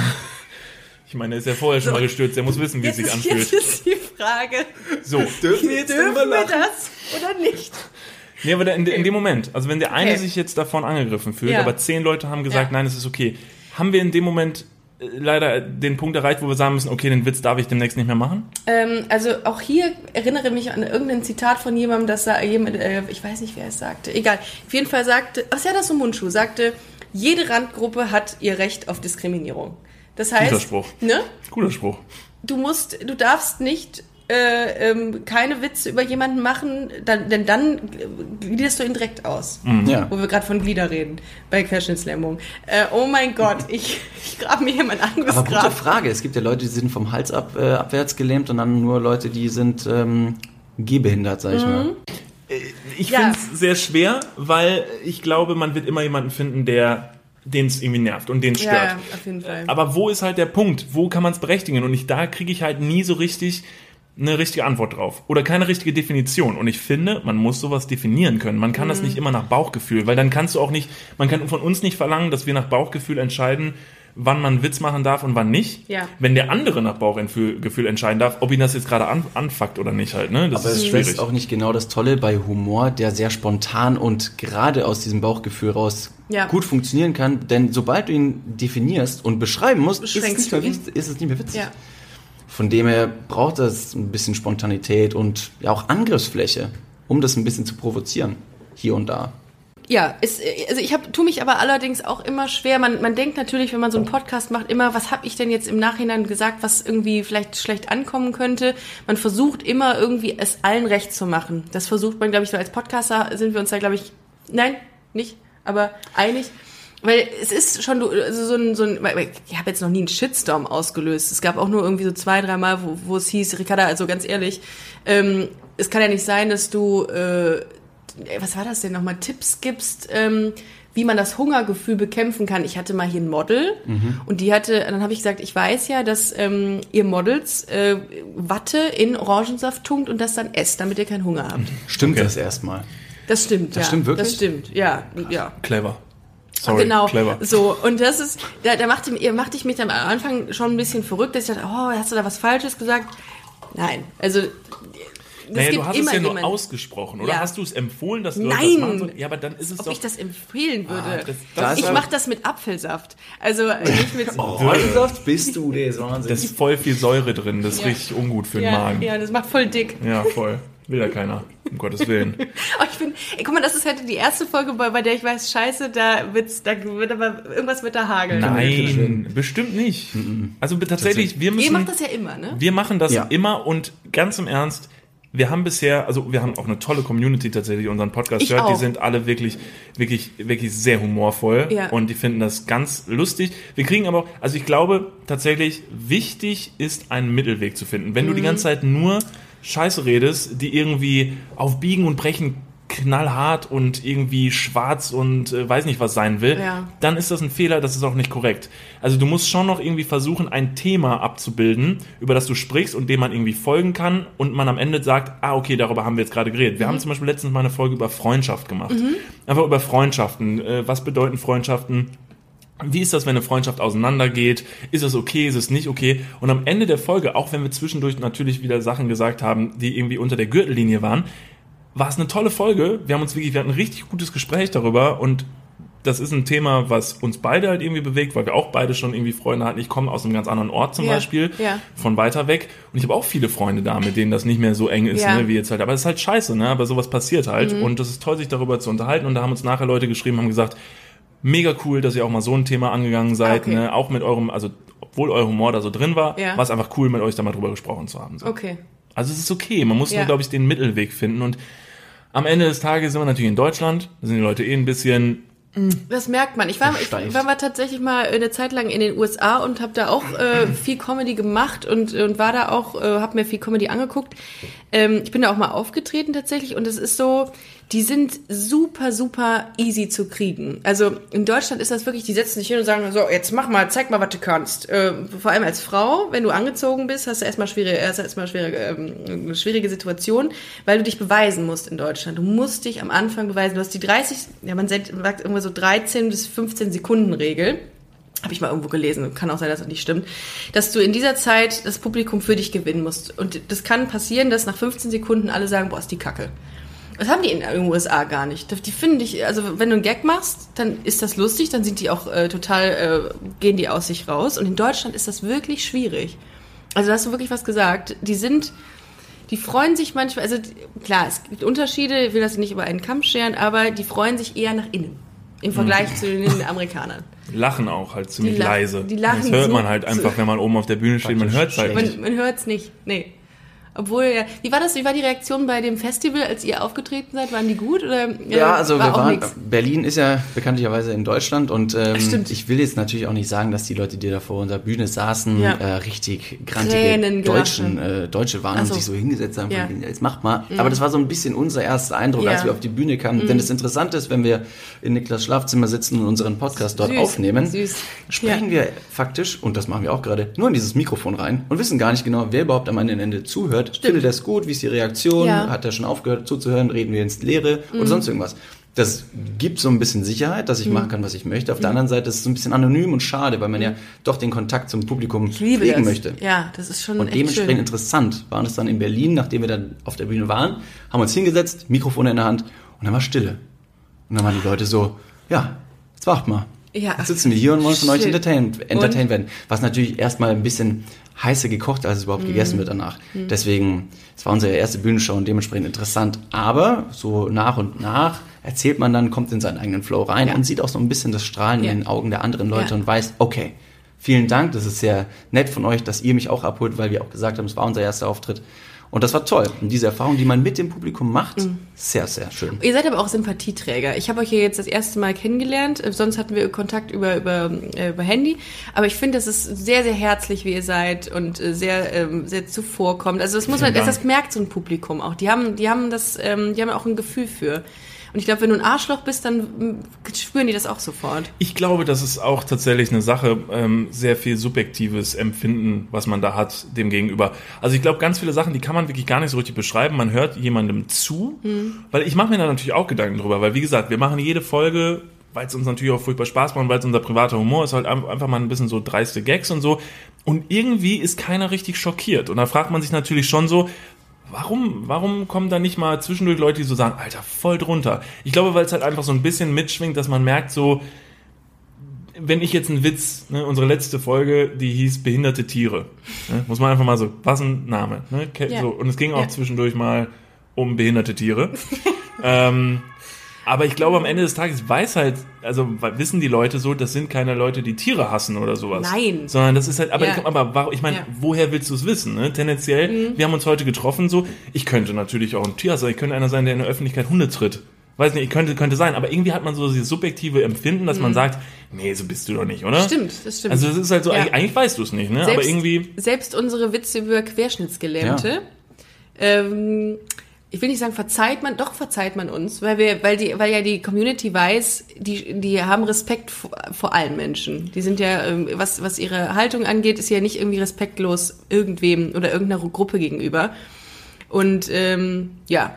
Ich meine, der ist ja vorher schon mal gestürzt. Der muss wissen, wie es sich ist, jetzt anfühlt. ist die Frage, So. Dürfen wir jetzt dürfen wir das oder nicht? Nee, aber in, in dem Moment, also wenn der eine Okay. sich jetzt davon angegriffen fühlt, Ja. aber zehn Leute haben gesagt, Ja. nein, es ist okay, haben wir in dem Moment äh, leider den Punkt erreicht, wo wir sagen müssen, okay, den Witz darf ich demnächst nicht mehr machen? Ähm, also auch hier erinnere mich an irgendein Zitat von jemandem, das sa- jemand, äh, ich weiß nicht, wer es sagte. Egal. Auf jeden Fall sagte, ach ja, das ist so Mundschuh, sagte, jede Randgruppe hat ihr Recht auf Diskriminierung. Das heißt, Guter Spruch. ne? Guter Spruch. Du musst, du darfst nicht äh, ähm, keine Witze über jemanden machen, dann, denn dann gliederst du ihn direkt aus. Ja. Wo wir gerade von Glieder reden, bei Querschnittslähmung. Äh, oh mein Gott, ich, ich grab mir hier mein anderes Aber gute Grab. Frage. Es gibt ja Leute, die sind vom Hals ab, äh, abwärts gelähmt und dann nur Leute, die sind ähm, gehbehindert, sag ich mal. Ich Ja. finde es sehr schwer, weil ich glaube, man wird immer jemanden finden, der den es irgendwie nervt und den es stört. Ja, auf jeden Fall. Aber wo ist halt der Punkt? Wo kann man es berechtigen? Und ich, da kriege ich halt nie so richtig eine richtige Antwort drauf. Oder keine richtige Definition. Und ich finde, man muss sowas definieren können. Man kann das Mhm. nicht immer nach Bauchgefühl, weil dann kannst du auch nicht, man kann von uns nicht verlangen, dass wir nach Bauchgefühl entscheiden, wann man einen Witz machen darf und wann nicht. Ja. Wenn der andere nach Bauchgefühl Gefühl entscheiden darf, ob ihn das jetzt gerade an, anfuckt oder nicht halt. Ne? Das Aber ist es schwierig. ist auch nicht genau das Tolle bei Humor, der sehr spontan und gerade aus diesem Bauchgefühl raus Ja. gut funktionieren kann. Denn sobald du ihn definierst und beschreiben musst, ist es, nicht mehr, witzig- ist es nicht mehr witzig. ja. Von dem her braucht das ein bisschen Spontanität und ja auch Angriffsfläche, um das ein bisschen zu provozieren. Hier und da. Ja, ist, also ich hab, tu mich aber allerdings auch immer schwer. Man, man denkt natürlich, wenn man so einen Podcast macht, immer, was habe ich denn jetzt im Nachhinein gesagt, was irgendwie vielleicht schlecht ankommen könnte. Man versucht immer irgendwie es allen recht zu machen. Das versucht man, glaube ich, so als Podcaster sind wir uns da, glaube ich, nein, nicht, aber einig. Weil es ist schon also so ein, so ein ich habe jetzt noch nie einen Shitstorm ausgelöst. Es gab auch nur irgendwie so zwei, drei Mal, wo, wo es hieß, Ricarda, also ganz ehrlich, ähm, es kann ja nicht sein, dass du äh, was war das denn nochmal, Tipps gibst, ähm, wie man das Hungergefühl bekämpfen kann. Ich hatte mal hier ein Model und die hatte, dann habe ich gesagt, ich weiß ja, dass ähm, ihr Models äh, Watte in Orangensaft tunkt und das dann esst, damit ihr keinen Hunger habt. Stimmt Okay. das erstmal? Das stimmt, ja. stimmt wirklich? Das stimmt, ja, ja. Clever. Sorry, genau. clever. So, und das ist, da, da machte, machte ich mich dann am Anfang schon ein bisschen verrückt, dass ich dachte, oh, hast du da was Falsches gesagt? Nein, also Naja, gibt du hast es immer ja nur jemanden- ausgesprochen, oder? Ja. Hast du es empfohlen, dass Leute das Nein! machen sollen? Ja, aber dann ist es ob doch... ich das empfehlen würde. Ah, das- das ich mache das mit Apfelsaft. Also nicht mit. Orangensaft bist du, der ist Wahnsinn. da ist voll viel Säure drin, das ist Ja. richtig ungut für den ja, Magen. ja, das macht voll dick. Ja, voll. Will ja keiner, um Gottes Willen. Aber ich finde, ey, guck mal, das ist halt die erste Folge, bei, bei der ich weiß, scheiße, da wird's, da wird aber irgendwas mit da hageln. Nein, bestimmt nicht. Also tatsächlich, wir Ihr müssen... macht das ja immer, ne? Wir machen das Ja. immer und ganz im Ernst, wir haben bisher, also wir haben auch eine tolle Community tatsächlich, unseren Podcast Ich hört, die auch. sind alle wirklich, wirklich, wirklich sehr humorvoll Ja. und die finden das ganz lustig. Wir kriegen aber auch, also ich glaube tatsächlich, wichtig ist einen Mittelweg zu finden. Wenn du die Mhm. ganze Zeit nur Scheiße redest, die irgendwie auf Biegen und Brechen knallhart und irgendwie schwarz und äh, weiß nicht was sein will, Ja. dann ist das ein Fehler, das ist auch nicht korrekt. Also du musst schon noch irgendwie versuchen, ein Thema abzubilden, über das du sprichst und dem man irgendwie folgen kann und man am Ende sagt, ah, okay, darüber haben wir jetzt gerade geredet. Wir haben zum Beispiel letztens mal eine Folge über Freundschaft gemacht. Einfach über Freundschaften. Äh, was bedeuten Freundschaften? Wie ist das, wenn eine Freundschaft auseinandergeht? Ist es okay? Ist es nicht okay? Und am Ende der Folge, auch wenn wir zwischendurch natürlich wieder Sachen gesagt haben, die irgendwie unter der Gürtellinie waren, war es eine tolle Folge. Wir haben uns wirklich, wir hatten ein richtig gutes Gespräch darüber und das ist ein Thema, was uns beide halt irgendwie bewegt, weil wir auch beide schon irgendwie Freunde hatten. Ich komme aus einem ganz anderen Ort zum Ja, Beispiel, ja. von weiter weg. Und ich habe auch viele Freunde da, mit denen das nicht mehr so eng ist, Ja. Mhm. ne, wie jetzt halt. Aber es ist halt scheiße, ne? Aber sowas passiert halt. Und das ist toll, sich darüber zu unterhalten. Und da haben uns nachher Leute geschrieben, haben gesagt, mega cool, dass ihr auch mal so ein Thema angegangen seid, Okay. ne? Auch mit eurem, also obwohl euer Humor da so drin war, war es einfach cool, mit euch da mal drüber gesprochen zu haben. So. Okay. Also es ist okay. Man muss Ja. nur, glaube ich, den Mittelweg finden. Und am Ende des Tages sind wir natürlich in Deutschland. Da sind die Leute eh ein bisschen Das merkt man. Ich war, ich war mal tatsächlich mal eine Zeit lang in den USA und habe da auch äh, viel Comedy gemacht und, und war da auch, äh, habe mir viel Comedy angeguckt. Ähm, ich bin da auch mal aufgetreten tatsächlich und es ist so, die sind super, super easy zu kriegen. Also in Deutschland ist das wirklich, die setzen sich hin und sagen, so, jetzt mach mal, zeig mal, was du kannst. Äh, vor allem als Frau, wenn du angezogen bist, hast du erstmal schwierige, hast du erstmal schwierige, ähm, eine schwierige Situation, weil du dich beweisen musst in Deutschland. Du musst dich am Anfang beweisen. Du hast die 30, ja, man sagt irgendwo so 13 bis 15 Sekunden Regel. Habe ich mal irgendwo gelesen, kann auch sein, dass das nicht stimmt, dass du in dieser Zeit das Publikum für dich gewinnen musst. Und das kann passieren, dass nach 15 Sekunden alle sagen, boah, ist die Kacke. Das haben die in den USA gar nicht. Die finden dich, also wenn du einen Gag machst, dann ist das lustig, dann sind die auch äh, total, äh, gehen die aus sich raus. Und in Deutschland ist das wirklich schwierig. Also da hast du wirklich was gesagt. Die sind, die freuen sich manchmal, also klar, es gibt Unterschiede, ich will das nicht über einen Kamm scheren, aber die freuen sich eher nach innen. Im Vergleich zu den Amerikanern. lachen auch halt ziemlich Die lachen- leise. die lachen das hört man halt einfach, wenn man oben auf der Bühne steht. Man hört es halt Man, nicht. man hört es nicht. Nee. Obwohl, ja. Wie war das? Wie war die Reaktion bei dem Festival, als ihr aufgetreten seid? Waren die gut? Oder, äh, Ja, also war wir waren, nix? Berlin ist ja bekanntlicherweise in Deutschland und ähm, Stimmt. ich will jetzt natürlich auch nicht sagen, dass die Leute, die da vor unserer Bühne saßen, Ja. äh, richtig grantige Deutschen, äh, Deutsche waren Ach und so. sich so hingesetzt haben, Ja. von, jetzt macht mal. Aber das war so ein bisschen unser erster Eindruck, Ja. Mhm. als wir auf die Bühne kamen. Denn das Interessante ist, wenn wir in Niklas Schlafzimmer sitzen und unseren Podcast dort Süß, aufnehmen, süß. sprechen wir faktisch, und das machen wir auch gerade, nur in dieses Mikrofon rein und wissen gar nicht genau, wer überhaupt am Ende zuhört. Findet er es gut? Wie ist die Reaktion? Ja. Mhm. Hat er schon aufgehört zuzuhören? Reden wir ins Leere oder sonst irgendwas? Das gibt so ein bisschen Sicherheit, dass ich machen kann, was ich möchte. Auf der anderen Seite ist es so ein bisschen anonym und schade, weil man ja doch den Kontakt zum Publikum pflegen das. möchte. Ja, das ist schon Und dementsprechend schön. interessant waren es dann in Berlin, nachdem wir dann auf der Bühne waren, haben uns hingesetzt, Mikrofone in der Hand und dann war Stille. Und dann waren die Leute so, ja, jetzt wacht mal. Ja. Jetzt sitzen wir hier und wollen von euch entertained, entertained werden. Was natürlich erstmal ein bisschen heißer gekocht, als es überhaupt Mhm. gegessen wird danach. Deswegen, es war unsere erste Bühnenshow und dementsprechend interessant. Aber so nach und nach erzählt man dann, kommt in seinen eigenen Flow rein Ja. und sieht auch so ein bisschen das Strahlen Ja. in den Augen der anderen Leute Ja. und weiß, okay, vielen Dank, das ist sehr nett von euch, dass ihr mich auch abholt, weil wir auch gesagt haben, es war unser erster Auftritt. Und das war toll. Und diese Erfahrung, die man mit dem Publikum macht, Mhm. sehr, sehr schön. Ihr seid aber auch Sympathieträger. Ich habe euch hier jetzt das erste Mal kennengelernt. Äh, Sonst hatten wir Kontakt über, über, äh, über Handy. Aber ich finde, das ist sehr, sehr herzlich, wie ihr seid und äh, sehr, ähm, sehr zuvorkommt. Also das muss man, das, merkt so ein Publikum auch. Die haben, die haben das, ähm, die haben auch ein Gefühl für. Und ich glaube, wenn du ein Arschloch bist, dann mm, spüren die das auch sofort. Ich glaube, das ist auch tatsächlich eine Sache, ähm, sehr viel subjektives Empfinden, was man da hat, dem gegenüber. Also ich glaube, ganz viele Sachen, die kann man wirklich gar nicht so richtig beschreiben. Man hört jemandem zu, weil ich mache mir da natürlich auch Gedanken drüber, weil wie gesagt, wir machen jede Folge, weil es uns natürlich auch furchtbar Spaß macht, und weil es unser privater Humor ist, halt ein- einfach mal ein bisschen so dreiste Gags und so. Und irgendwie ist keiner richtig schockiert. Und da fragt man sich natürlich schon so, Warum, warum kommen da nicht mal zwischendurch Leute, die so sagen, Alter, voll drunter? Ich glaube, weil es halt einfach so ein bisschen mitschwingt, dass man merkt, so, wenn ich jetzt einen Witz, ne, unsere letzte Folge, die hieß Behinderte Tiere, ne, muss man einfach mal so, was ein Name, ne, so, und es ging auch Ja. zwischendurch mal um behinderte Tiere. ähm, aber ich glaube, am Ende des Tages weiß halt, also wissen die Leute so, das sind keine Leute, die Tiere hassen oder sowas. Nein. Sondern das ist halt, aber, Ja. ich, aber ich meine, Ja. Mhm. woher willst du es wissen? Ne? Tendenziell, wir haben uns heute getroffen, so, ich könnte natürlich auch ein Tier sein, ich könnte einer sein, der in der Öffentlichkeit Hunde tritt. Weiß nicht, ich könnte, könnte sein, aber irgendwie hat man so dieses subjektive Empfinden, dass man sagt, nee, so bist du doch nicht, oder? Mhm. Stimmt, das stimmt. Also es ist halt so, Ja. eigentlich, eigentlich weißt du es nicht, ne? aber irgendwie, selbst unsere Witze über Querschnittsgelähmte, ähm, ich will nicht sagen, verzeiht man, doch verzeiht man uns, weil wir, weil die, weil ja die Community weiß, die, die haben Respekt vor, vor allen Menschen. Die sind ja, ähm, was, was ihre Haltung angeht, ist ja nicht irgendwie respektlos irgendwem oder irgendeiner Gruppe gegenüber. Und ähm, ja,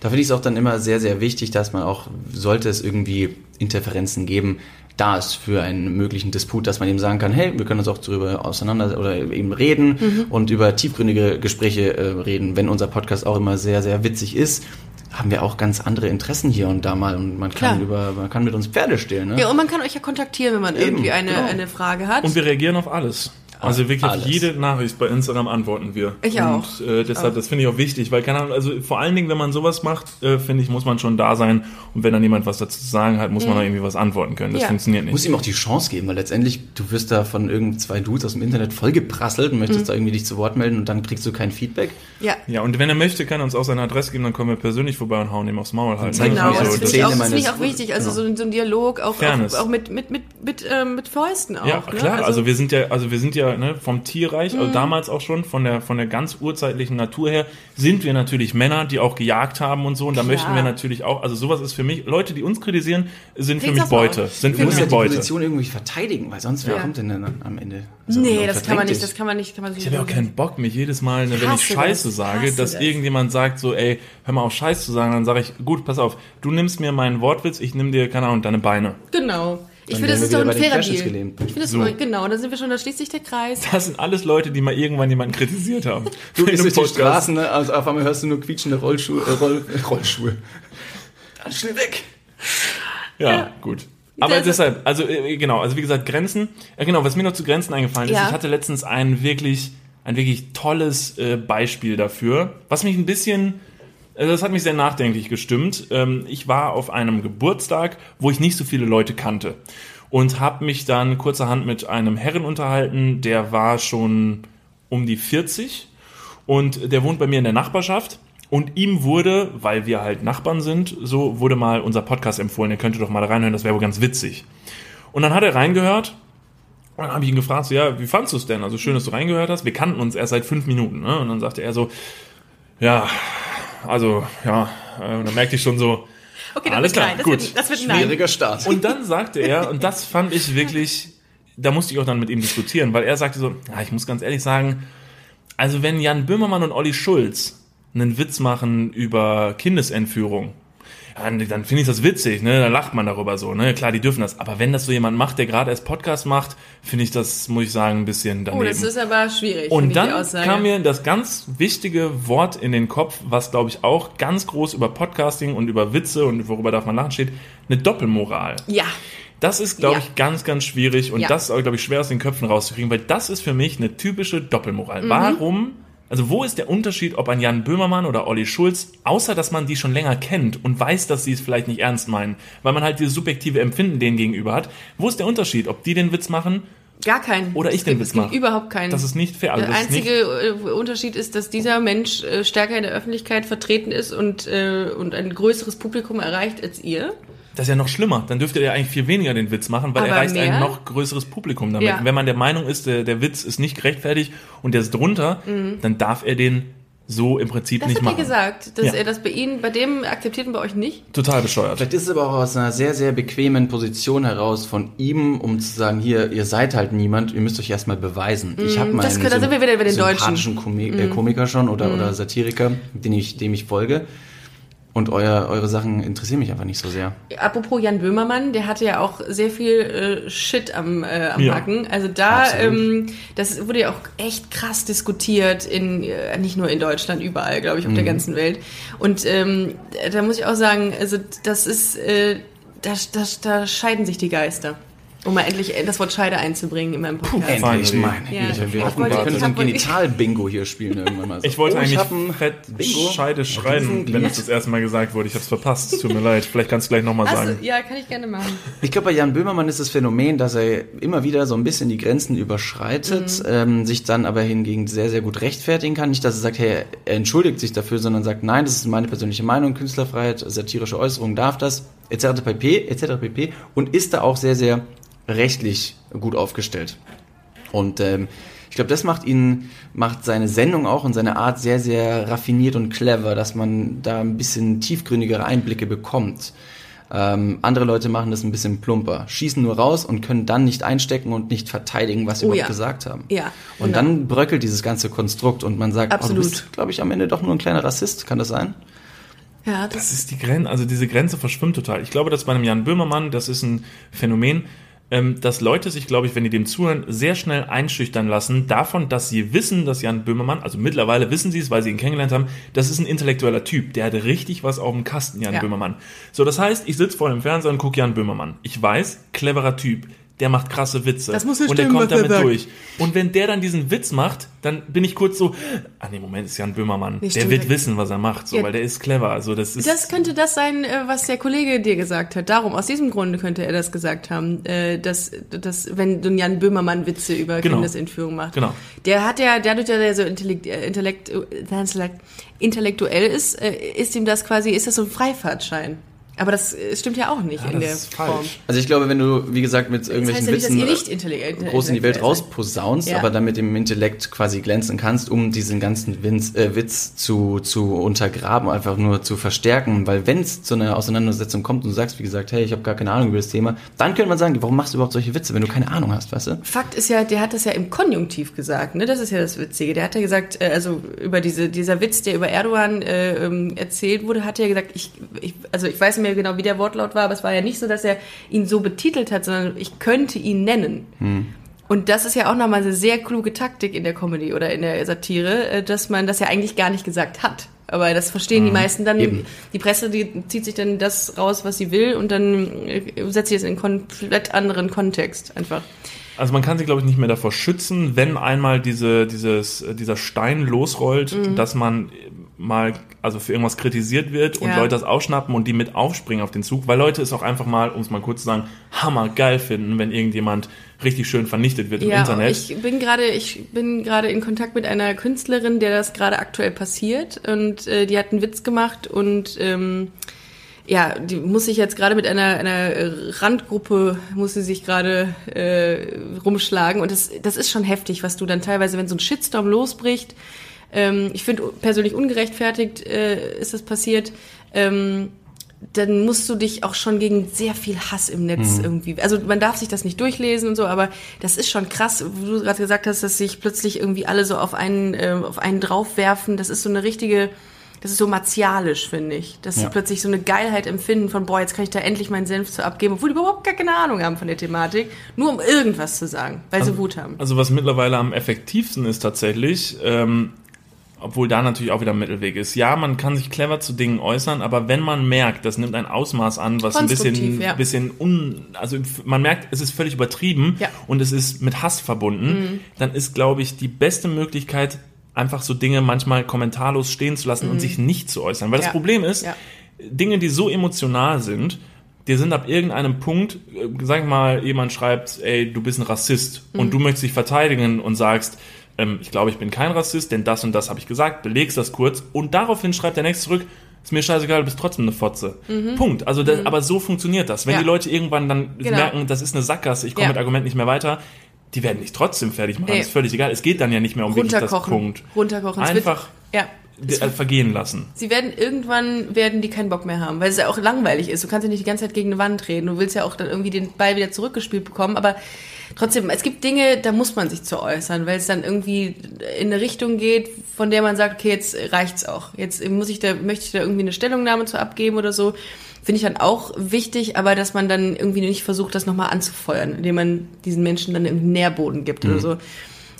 Da finde ich es auch dann immer sehr, sehr wichtig, dass man auch, sollte es irgendwie Interferenzen geben, da ist für einen möglichen Disput, dass man eben sagen kann, hey, wir können uns auch darüber auseinander oder eben reden Mhm. und über tiefgründige Gespräche äh, reden. Wenn unser Podcast auch immer sehr, sehr witzig ist, haben wir auch ganz andere Interessen hier und da mal und man kann Klar. über, man kann mit uns Pferde stehlen. Ne? ja, und man kann euch ja kontaktieren, wenn man Eben, irgendwie eine, genau. eine Frage hat. und wir reagieren auf alles. Also wirklich Alles. jede Nachricht bei Instagram antworten wir. Ich auch. Und äh, deshalb, das finde ich auch wichtig, weil keine Ahnung, also vor allen Dingen, wenn man sowas macht, äh, finde ich, muss man schon da sein. Und wenn dann jemand was dazu zu sagen hat, muss man da irgendwie was antworten können. Das Ja. funktioniert nicht. ihm auch die Chance geben, weil letztendlich, du wirst da von irgend zwei Dudes aus dem Internet vollgeprasselt und Mhm. möchtest da irgendwie dich zu Wort melden und dann kriegst du kein Feedback. ja, Ja, und wenn er möchte, kann er uns auch seine Adresse geben, dann kommen wir persönlich vorbei und hauen ihm aufs Maul halt. ne? Genau, das die ich, auch- das finde ich auch wichtig. Also Genau. so, ein- so ein Dialog, auch, auch, auch mit, mit, mit, mit, ähm, mit Fäusten auch. Ja, ne? klar. Also, wir sind ja, also wir sind ja ne, vom Tierreich, Mhm. also damals auch schon von der von der ganz urzeitlichen Natur her sind wir natürlich Männer, die auch gejagt haben und so. Und da Klar. möchten wir natürlich auch. Also sowas ist für mich Leute, die uns kritisieren, sind für mich. Beute. Sind für musst ja mich die Beute. Position irgendwie verteidigen, weil sonst wer Ja. kommt denn dann am Ende? Also, Nee, das kann man nicht, das kann man nicht, kann man Ich habe ja auch keinen Bock, mich jedes Mal, ne, wenn ich Scheiße das. sage, dass das. irgendjemand sagt so, ey, hör mal auf Scheiß zu sagen, dann sage ich, gut, pass auf, du nimmst mir meinen Wortwitz, ich nimm dir, keine Ahnung, deine Beine. Genau. Ich finde, das ist doch ein fairer Deal. Ich finde das So. genau, da sind wir schon, da schließt sich der Kreis. Das sind alles Leute, die mal irgendwann jemanden kritisiert haben. Du einem durch die Straßen, ne? also auf einmal hörst du nur quietschende Rollschuhe, äh, Roll, Rollschuhe. Dann schnell weg. Ja, gut. Aber Das- deshalb, also äh, genau, also wie gesagt, Grenzen. Ja, genau, was mir noch zu Grenzen eingefallen ist, Ja. ich hatte letztens ein wirklich, ein wirklich tolles äh, Beispiel dafür, was mich ein bisschen, das hat mich sehr nachdenklich gestimmt. Ähm, ich war auf einem Geburtstag, wo ich nicht so viele Leute kannte und habe mich dann kurzerhand mit einem Herren unterhalten, der war schon um die 40 Und der wohnt bei mir in der Nachbarschaft. Und ihm wurde, weil wir halt Nachbarn sind, so wurde mal unser Podcast empfohlen. Ihr könntet doch mal da reinhören, das wäre wohl ganz witzig. Und dann hat er reingehört. Und dann habe ich ihn gefragt, so, ja, wie fandst du es denn? Also schön, dass du reingehört hast. Wir kannten uns erst seit fünf Minuten. Ne? Und dann sagte er so, ja, also, ja, äh, und dann merkte ich schon so, Okay, Alles klar, nein. Das gut. Wird, das wird nein. Schwieriger Start. Und dann sagte er, und das fand ich wirklich, da musste ich auch dann mit ihm diskutieren, weil er sagte so, ja, ich muss ganz ehrlich sagen, also wenn Jan Böhmermann und Olli Schulz einen Witz machen über Kindesentführung, dann dann finde ich das witzig, ne? Da lacht man darüber so, ne? Klar, die dürfen das. Aber wenn das so jemand macht, der gerade erst Podcast macht, finde ich das, muss ich sagen, ein bisschen daneben. Oh, das ist aber schwierig. Und dann kam mir das ganz wichtige Wort in den Kopf, was glaube ich auch ganz groß über Podcasting und über Witze und worüber darf man lachen steht, eine Doppelmoral. Ja. Das ist, glaube Ja. ich, ganz, ganz schwierig und Ja. das ist, glaube ich, schwer aus den Köpfen rauszukriegen, weil das ist für mich eine typische Doppelmoral. Mhm. Warum? Also wo ist der Unterschied, ob ein Jan Böhmermann oder Olli Schulz, außer dass man die schon länger kennt und weiß, dass sie es vielleicht nicht ernst meinen, weil man halt dieses subjektive Empfinden denen gegenüber hat. Wo ist der Unterschied, ob die den Witz machen Gar keinen. Oder ich Es den gibt- Witz gibt mache? überhaupt keinen. Das ist nicht fair. Also der ist nicht, einzige äh, Unterschied ist, dass dieser Mensch äh, stärker in der Öffentlichkeit vertreten ist und, äh, und ein größeres Publikum erreicht als ihr. Das ist ja noch schlimmer. Dann dürfte er ja eigentlich viel weniger den Witz machen, weil er Aber erreicht ein mehr? noch größeres Publikum damit. Ja. Und wenn man der Meinung ist, der, der Witz ist nicht gerechtfertigt und der ist drunter, dann darf er den so im Prinzip Mhm. Das nicht hat er machen. gesagt, dass Ja. er das bei Ihnen, bei dem akzeptiert und bei euch nicht. Total bescheuert. Vielleicht ist es aber auch aus einer sehr, sehr bequemen Position heraus von ihm, um zu sagen, hier, ihr seid halt niemand, ihr müsst euch erstmal beweisen. Ich habe meinen Mhm. das sind wir wieder bei den sympathischen äh, Komiker schon oder, oder Satiriker, den ich, dem ich folge. Und euer, eure Sachen interessieren mich einfach nicht so sehr. Apropos Jan Böhmermann, der hatte ja auch sehr viel äh, Shit am, äh, am Ja. Hacken. Also da, ähm, das wurde ja auch echt krass diskutiert, in, äh, nicht nur in Deutschland, überall, glaube ich, auf der ganzen Welt. Und ähm, da muss ich auch sagen, also das ist, äh, da, da, da scheiden sich die Geister. Um mal endlich das Wort Scheide einzubringen in meinem Podcast. Endlich, finally. meine Ja. Güte. Wir, Ich hoffen, wollte- wir können ich so ein Genital-Bingo hier spielen irgendwann mal. So. Ich wollte Oh, eigentlich ein fett Bingo. Scheide schreien, wenn es das erste Mal gesagt wurde. Ich habe es verpasst. Tut mir leid. Vielleicht kannst du gleich nochmal Also, sagen. ja, kann ich gerne machen. Ich glaube, bei Jan Böhmermann ist das Phänomen, dass er immer wieder so ein bisschen die Grenzen überschreitet, Mhm. ähm, sich dann aber hingegen sehr, sehr gut rechtfertigen kann. Nicht, dass er sagt, hey, er entschuldigt sich dafür, sondern sagt, nein, das ist meine persönliche Meinung, Künstlerfreiheit, satirische Äußerung darf das, etc. pp, etc. pp. Und ist da auch sehr, sehr rechtlich gut aufgestellt. Und ähm, ich glaube, das macht ihn, macht seine Sendung auch und seine Art sehr, sehr raffiniert und clever, dass man da ein bisschen tiefgründigere Einblicke bekommt. Ähm, andere Leute machen das ein bisschen plumper, schießen nur raus und können dann nicht einstecken und nicht verteidigen, was sie Oh überhaupt ja. gesagt haben. Ja, Und genau. dann bröckelt dieses ganze Konstrukt und man sagt, oh, Absolut. du bist, glaube ich, am Ende doch nur ein kleiner Rassist. Kann das sein? Ja, das, Das ist die Grenze, also diese Grenze verschwimmt total. Ich glaube, dass bei einem Jan Böhmermann, das ist ein Phänomen, ähm, dass Leute sich, glaube ich, wenn die dem zuhören, sehr schnell einschüchtern lassen davon, dass sie wissen, dass Jan Böhmermann, also mittlerweile wissen sie es, weil sie ihn kennengelernt haben, das ist ein intellektueller Typ, der hat richtig was auf dem Kasten, Jan Ja. Böhmermann. So, das heißt, ich sitze vor dem Fernseher und gucke Jan Böhmermann. Ich weiß, cleverer Typ, der macht krasse Witze. Das muss ja und der stimmen, kommt was er damit durch. Und wenn der dann diesen Witz macht, dann bin ich kurz so, ah nee, Moment, ist Jan Böhmermann. Nee, der wird wissen, was er macht, so, Ja. weil der ist clever. Also das ist Das könnte das sein, äh, was der Kollege dir gesagt hat. Darum, aus diesem Grunde könnte er das gesagt haben, äh, dass, dass wenn so ein Jan Böhmermann Witze über Genau. Kindesentführung macht. Genau. Der hat ja, dadurch, dass er so intellekt, äh, intellekt, intellektuell ist, ist ihm das quasi, ist das so ein Freifahrtschein. Aber das äh, stimmt ja auch nicht Ja, in das der Form. Also ich glaube, wenn du, wie gesagt, mit Das irgendwelchen heißt ja nicht, dass Witzen ihr äh, nicht intellekt, groß in die Welt rausposaunst, Ja. aber dann mit dem Intellekt quasi glänzen kannst, um diesen ganzen Witz, äh, Witz zu, zu untergraben, einfach nur zu verstärken. Weil wenn es zu einer Auseinandersetzung kommt und du sagst, wie gesagt, hey, ich habe gar keine Ahnung über das Thema, dann könnte man sagen, warum machst du überhaupt solche Witze, wenn du keine Ahnung hast, weißt du? Fakt ist ja, der hat das ja im Konjunktiv gesagt, ne? Das ist ja das Witzige. Der hat ja gesagt, äh, also über diese, dieser Witz, der über Erdogan äh, ähm, erzählt wurde, hat er gesagt, ich, ich, also ich weiß nicht mehr genau, wie der Wortlaut war, aber es war ja nicht so, dass er ihn so betitelt hat, sondern ich könnte ihn nennen. Und das ist ja auch nochmal eine sehr kluge Taktik in der Comedy oder in der Satire, äh, dass man das ja eigentlich gar nicht gesagt hat. Aber das verstehen die meisten dann. Eben. Die Presse, die zieht sich dann das raus, was sie will, und dann äh, setzt sie es in einen komplett anderen Kontext einfach. Also man kann sich, glaube ich, nicht mehr davor schützen, wenn einmal diese, dieses, äh, dieser Stein losrollt, Mhm. dass man mal, also für irgendwas kritisiert wird und Ja. Leute das aufschnappen und die mit aufspringen auf den Zug, weil Leute es auch einfach mal, um es mal kurz zu sagen, hammergeil finden, wenn irgendjemand richtig schön vernichtet wird im Ja, Internet. ich bin gerade, ich bin gerade in Kontakt mit einer Künstlerin, der das gerade aktuell passiert und äh, die hat einen Witz gemacht und ähm, ja, die muss sich jetzt gerade mit einer, einer Randgruppe, muss sie sich gerade äh, rumschlagen und das, das ist schon heftig, was du dann teilweise, wenn so ein Shitstorm losbricht, ähm, ich finde persönlich ungerechtfertigt äh, ist das passiert, ähm, dann musst du dich auch schon gegen sehr viel Hass im Netz irgendwie. Also man darf sich das nicht durchlesen und so, aber das ist schon krass, wo du gerade gesagt hast, dass sich plötzlich irgendwie alle so auf einen, ähm, auf einen draufwerfen. Das ist so eine richtige, das ist so martialisch, finde ich. Dass sie Ja. plötzlich so eine Geilheit empfinden von, boah, jetzt kann ich da endlich meinen Senf zu abgeben, obwohl die überhaupt gar keine Ahnung haben von der Thematik, nur um irgendwas zu sagen, weil sie Wut haben. Also was mittlerweile am effektivsten ist tatsächlich, ähm, obwohl da natürlich auch wieder ein Mittelweg ist. Ja, man kann sich clever zu Dingen äußern, aber wenn man merkt, das nimmt ein Ausmaß an, was ein bisschen, ja. bisschen un, also man merkt, es ist völlig übertrieben Ja. Mhm. und es ist mit Hass verbunden, dann ist, glaube ich, die beste Möglichkeit, einfach so Dinge manchmal kommentarlos stehen zu lassen und sich nicht zu äußern. Weil das Mhm. Ja. Problem ist. Dinge, die so emotional sind, die sind ab irgendeinem Punkt, äh, sag mal, jemand schreibt, ey, du bist ein Rassist Mhm. und du möchtest dich verteidigen und sagst, ähm, ich glaube, ich bin kein Rassist, denn das und das habe ich gesagt, belegst das kurz und daraufhin schreibt der nächste zurück, ist mir scheißegal, du bist trotzdem eine Fotze. Punkt. Also, das, aber so funktioniert das. Wenn Mhm. Ja. die Leute irgendwann dann Genau. merken, das ist eine Sackgasse, ich komme Ja. mit Argumenten nicht mehr weiter, die werden dich trotzdem fertig machen. Nee. Ist völlig egal. Es geht dann ja nicht mehr um wirklich das. Punkt. Runterkochen. Es wird- Einfach Ja. Vergehen lassen. Sie werden irgendwann werden die keinen Bock mehr haben, weil es ja auch langweilig ist. Du kannst ja nicht die ganze Zeit gegen eine Wand reden. Du willst ja auch dann irgendwie den Ball wieder zurückgespielt bekommen. Aber trotzdem, es gibt Dinge, da muss man sich zu äußern, weil es dann irgendwie in eine Richtung geht, von der man sagt, okay, jetzt reicht's auch. Jetzt muss ich da, möchte ich da irgendwie eine Stellungnahme zu abgeben oder so. Finde ich dann auch wichtig, aber dass man dann irgendwie nicht versucht, das nochmal anzufeuern, indem man diesen Menschen dann irgendwie Nährboden gibt oder so.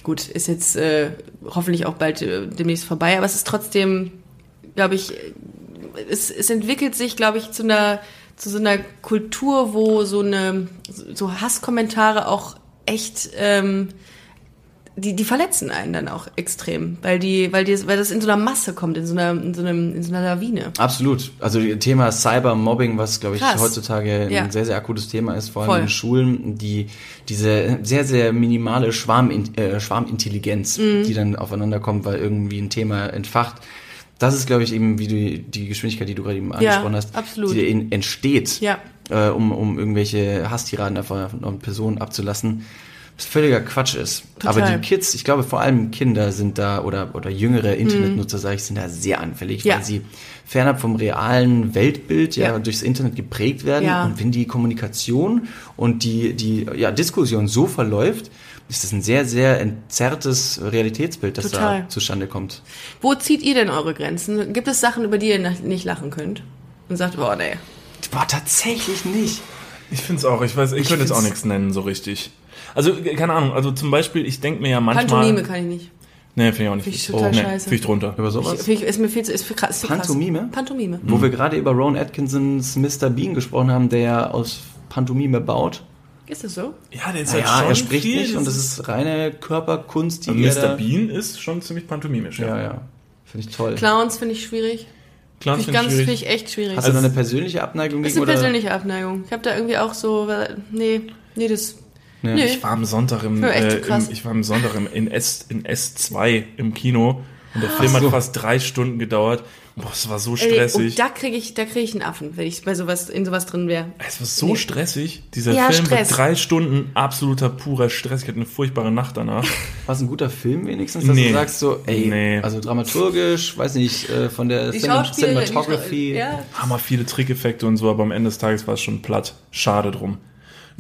Gut, ist jetzt äh, hoffentlich auch bald äh, demnächst vorbei, aber es ist trotzdem, glaube ich, es, es entwickelt sich, glaube ich, zu einer zu so einer Kultur, wo so eine so Hasskommentare auch echt ähm, die, die verletzen einen dann auch extrem, weil die, weil die, weil das in so einer Masse kommt, in so einer, in so einem, in so einer Lawine. Absolut. Also das Thema Cybermobbing, was glaube ich Krass. heutzutage ein Ja. sehr, sehr akutes Thema ist, vor allem Voll. in Schulen, die diese sehr, sehr minimale Schwarm, äh, Schwarmintelligenz, Mhm. die dann aufeinander kommt, weil irgendwie ein Thema entfacht. Das ist, glaube ich, eben wie du die Geschwindigkeit, die du gerade eben angesprochen hast, absolut. die in, entsteht, Ja. äh, um, um irgendwelche Hasstiraden von einer Person abzulassen. Was völliger Quatsch ist. Total. Aber die Kids, ich glaube vor allem Kinder sind da oder, oder jüngere Internetnutzer, sage ich, sind da sehr anfällig, Mhm. Ja. weil sie fernab vom realen Weltbild ja, Ja. durchs Internet geprägt werden. Ja. Und wenn die Kommunikation und die, die ja, Diskussion so verläuft, ist das ein sehr, sehr entzerrtes Realitätsbild, das Total. da zustande kommt. Wo zieht ihr denn eure Grenzen? Gibt es Sachen, über die ihr nicht lachen könnt? Und sagt, boah, nee. Boah, tatsächlich nicht. Ich finde es auch, ich weiß, ich, könnte jetzt auch nichts nennen, so richtig. Also, äh, keine Ahnung, also zum Beispiel, ich denke mir ja manchmal. Pantomime kann ich nicht. Nee, finde ich auch nicht. Find ich total nee, scheiße. Finde ich drunter. Über Ich, sowas? ich, ist mir viel zu, ist viel krass. Viel krass. Pantomime? Pantomime. Wo wir gerade über Ron Atkinsons Mr. Bean gesprochen haben, der ja aus Pantomime baut. Ist das so? Ja, der ist Ja, halt schon er spricht viel, nicht und das ist reine Körperkunst, die Also er Mr. Bean ist schon ziemlich pantomimisch, ja. Ja, ja. Finde ich toll. Clowns finde ich schwierig. Clowns Finde ich ganz, schwierig. finde ich echt schwierig. Hast du da eine persönliche Abneigung Das ist eine oder? persönliche Abneigung. Ich habe da irgendwie auch so, nee, nee, das, Ja. nee. Ich war am Sonntag im, äh, im ich war am Sonntag im, in, S, in S2 im Kino und der Film so. hat fast drei Stunden gedauert. Boah, es war so Ey, stressig. und da kriege ich, da kriege ich einen Affen, wenn ich bei sowas, in sowas drin wäre. es war so Nee. stressig. Dieser Ja, Film Stress. war drei Stunden absoluter purer Stress. Ich hatte eine furchtbare Nacht danach. War es ein guter Film wenigstens, dass Nee. du sagst so, ey, Nee. also dramaturgisch, weiß nicht, äh, von der Die Cinematography. Die, ja. Hammer viele Trickeffekte und so, aber am Ende des Tages war es schon platt. Schade drum.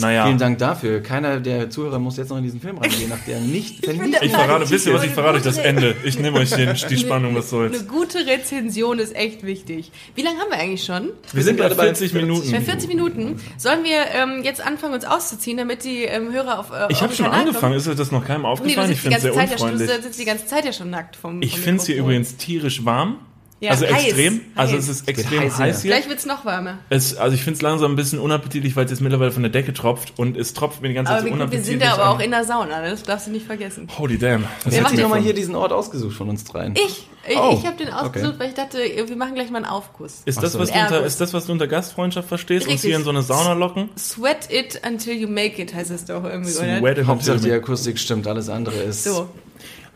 Naja. Vielen Dank dafür. Keiner der Zuhörer muss jetzt noch in diesen Film reingehen, nach der nicht, wenn nicht Ich verrate, wisst ihr was, ich verrate euch das Ende. Ich nehme euch den, die Spannung, was Eine soll's. gute Rezension ist echt wichtig. Wie lange haben wir eigentlich schon? Wir sind bei gerade bei 40 Minuten. Bei 40 Minuten. Sollen wir ähm, jetzt anfangen, uns auszuziehen, damit die ähm, Hörer auf äh, Ich auf habe schon Kanal kommen? angefangen, ist euch das noch keinem Nee, du aufgefallen? ich sitzt die finde es sehr Zeit ja schon, du unfreundlich. sitzt die ganze Zeit ja schon nackt vom Ich finde es hier übrigens tierisch warm. Ja, also heiß, extrem. Also heiß. es ist extrem heiß, heiß, hier. Gleich wird's noch wärmer. Es, also ich finde es langsam ein bisschen unappetitlich, weil es jetzt mittlerweile von der Decke tropft und es tropft mir die ganze Zeit Aber so wir, wir unappetitlich sind ja aber auch in der Sauna, ne? das darfst du nicht vergessen. Holy damn. Das Wer hat denn nochmal hier diesen Ort ausgesucht von uns dreien. Ich, ich, Oh, ich habe den ausgesucht, okay. weil ich dachte, wir machen gleich mal einen Aufguss. Ist das, so. was du unter, ist das, was du unter Gastfreundschaft verstehst? Uns Richtig. hier in so eine Sauna locken? Sweat it until you make it, heißt es doch irgendwie, oder? Sweat and Hauptsache die until- Akustik stimmt, alles andere ist. So.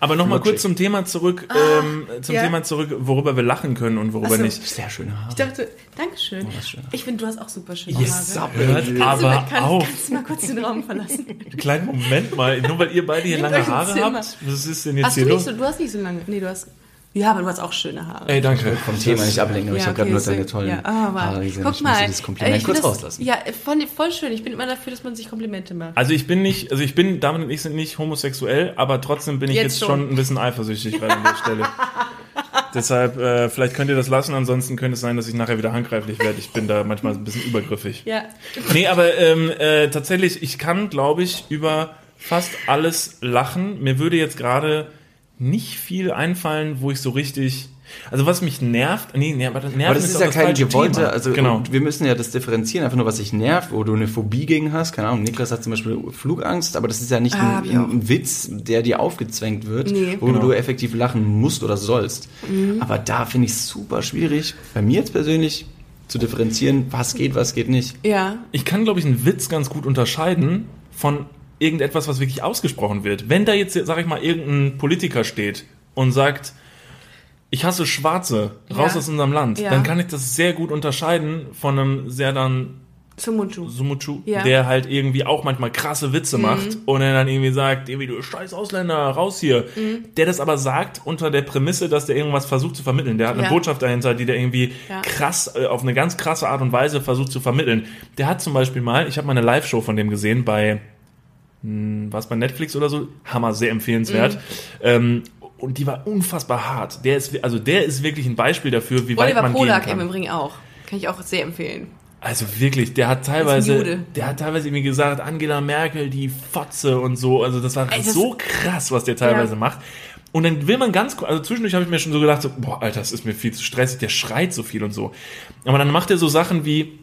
Aber nochmal kurz zum Thema zurück, ähm, zum ja. Thema zurück, worüber wir lachen können und worüber so. nicht. Sehr schöne Haare. Ich dachte, Dankeschön. schön. Ich finde, du hast auch super schöne Yes, Haare. Hört Kannst du, aber kannst, auf. kannst du mal kurz den Raum verlassen? Kleinen Moment mal, nur weil ihr beide hier lange Haare Zimmer. habt. Was ist denn jetzt Hast du hier nicht los? so, du hast nicht so lange, nee, du hast, ja, aber du hast auch schöne Haare. Ey, danke. Vom Thema nicht ablenken, aber ich Ja, habe gerade okay, nur so- deine tollen ja, aber Haare gesehen. Guck ich mal, äh, Kompliment ich kurz das- rauslassen. Ja, ich voll schön. Ich bin immer dafür, dass man sich Komplimente macht. Also ich bin nicht, also ich bin, David und ich sind nicht homosexuell, aber trotzdem bin ich Jetzt jetzt, schon. schon. ein bisschen eifersüchtig gerade an der Stelle. Deshalb, äh, vielleicht könnt ihr das lassen, ansonsten könnte es sein, dass ich nachher wieder handgreiflich werde. Ich bin da manchmal ein bisschen übergriffig. Ja, Nee, aber ähm, äh, tatsächlich, ich kann, glaube ich, über fast alles lachen. Mir würde jetzt gerade nicht viel einfallen, wo ich so richtig. Also was mich nervt, nee, nee aber das nervt Aber das ist ja kein gewollte, also genau. wir müssen ja das differenzieren, einfach nur was dich nervt, wo du eine Phobie gegen hast, keine Ahnung, Niklas hat zum Beispiel Flugangst, aber das ist ja nicht Ah, ein, ein Witz, der dir aufgezwängt wird, Nee. wo Genau. du effektiv lachen musst oder sollst. Mhm. Aber da finde ich es super schwierig, bei mir jetzt persönlich zu differenzieren, was geht, was geht nicht. ja. Ich kann, glaube ich, einen Witz ganz gut unterscheiden von irgendetwas, was wirklich ausgesprochen wird. Wenn da jetzt, sag ich mal, irgendein Politiker steht und sagt, ich hasse Schwarze, raus Ja. aus unserem Land, Ja. dann kann ich das sehr gut unterscheiden von einem sehr dann Sumunchu. Sumuchu, Ja. Mhm. der halt irgendwie auch manchmal krasse Witze macht und er dann irgendwie sagt, irgendwie du scheiß Ausländer, raus hier. Mhm. Der das aber sagt unter der Prämisse, dass der irgendwas versucht zu vermitteln. Der hat eine Ja. Botschaft dahinter, die der irgendwie Ja. krass, äh, auf eine ganz krasse Art und Weise versucht zu vermitteln. Der hat zum Beispiel mal, ich habe mal eine Live-Show von dem gesehen bei, hm, was bei Netflix oder so, Hammer, sehr empfehlenswert. Mhm. Ähm, und die war unfassbar hart. Der ist, also der ist wirklich ein Beispiel dafür, wie weit Oliver man Polak gehen im kann. Übrigen auch. Kann ich auch sehr empfehlen. Also wirklich, der hat teilweise, der hat teilweise irgendwie gesagt, Angela Merkel, die Fotze und so. Also das war Ey, das- so krass, was der teilweise Ja. macht. Und dann will man ganz, also zwischendurch habe ich mir schon so gedacht, so, boah, Alter, das ist mir viel zu stressig, der schreit so viel und so. Aber dann macht er so Sachen wie,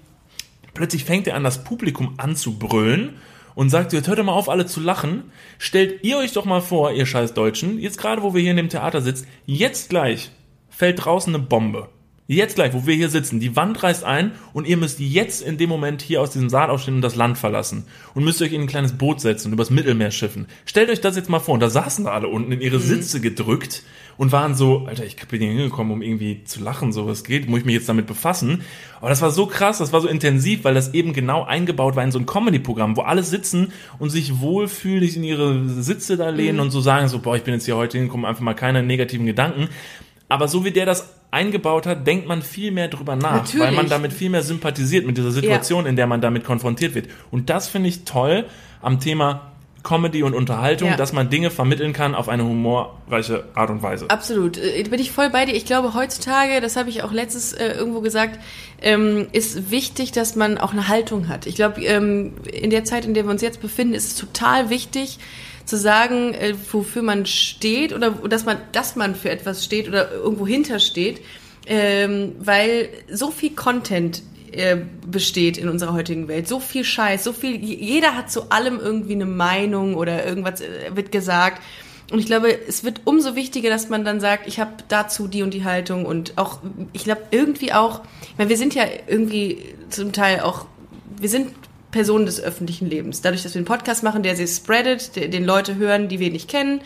plötzlich fängt er an, das Publikum anzubrüllen und sagt, jetzt hört doch mal auf, alle zu lachen. Stellt ihr euch doch mal vor, ihr scheiß Deutschen, jetzt gerade, wo wir hier in dem Theater sitzen, jetzt gleich fällt draußen eine Bombe. Jetzt gleich, wo wir hier sitzen, die Wand reißt ein und ihr müsst jetzt in dem Moment hier aus diesem Saal aufstehen und das Land verlassen. Und müsst euch in ein kleines Boot setzen und übers Mittelmeer schiffen. Stellt euch das jetzt mal vor. Und da saßen da alle unten in ihre Sitze gedrückt und waren so, Alter, ich bin hier hingekommen, um irgendwie zu lachen, so was geht, muss ich mich jetzt damit befassen. Aber das war so krass, das war so intensiv, weil das eben genau eingebaut war in so ein Comedy-Programm, wo alle sitzen und sich wohlfühlig in ihre Sitze da lehnen und so sagen so, boah, ich bin jetzt hier heute hingekommen, einfach mal keine negativen Gedanken. Aber so wie der das eingebaut hat, denkt man viel mehr drüber nach, Natürlich. weil man damit viel mehr sympathisiert mit dieser Situation, in der man damit konfrontiert wird. Und das finde ich toll am Thema Comedy und Unterhaltung, Ja. dass man Dinge vermitteln kann auf eine humorreiche Art und Weise. Absolut, äh, bin ich voll bei dir. Ich glaube, heutzutage, das habe ich auch letztes äh, irgendwo gesagt, ähm, ist wichtig, dass man auch eine Haltung hat. Ich glaube, ähm, in der Zeit, in der wir uns jetzt befinden, ist es total wichtig zu sagen, äh, wofür man steht oder dass man, dass man für etwas steht oder irgendwo hintersteht, ähm, weil so viel Content äh, besteht in unserer heutigen Welt. So viel Scheiß, so viel, jeder hat zu allem irgendwie eine Meinung oder irgendwas äh, wird gesagt. Und ich glaube, es wird umso wichtiger, dass man dann sagt, ich habe dazu die und die Haltung und auch, ich glaube, irgendwie auch, ich meine, wir sind ja irgendwie zum Teil auch, wir sind Personen des öffentlichen Lebens. Dadurch, dass wir einen Podcast machen, der sich spreadet, den Leute hören, die wir nicht kennen.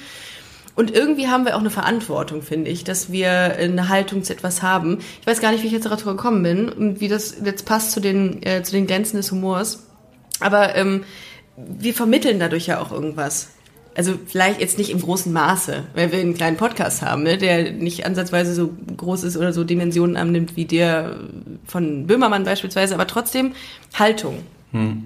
Und irgendwie haben wir auch eine Verantwortung, finde ich, dass wir eine Haltung zu etwas haben. Ich weiß gar nicht, wie ich jetzt darauf gekommen bin und wie das jetzt passt zu den, äh, zu den Grenzen des Humors. Aber ähm, wir vermitteln dadurch ja auch irgendwas. Also vielleicht jetzt nicht im großen Maße, weil wir einen kleinen Podcast haben, ne, der nicht ansatzweise so groß ist oder so Dimensionen annimmt wie der von Böhmermann beispielsweise, aber trotzdem Haltung.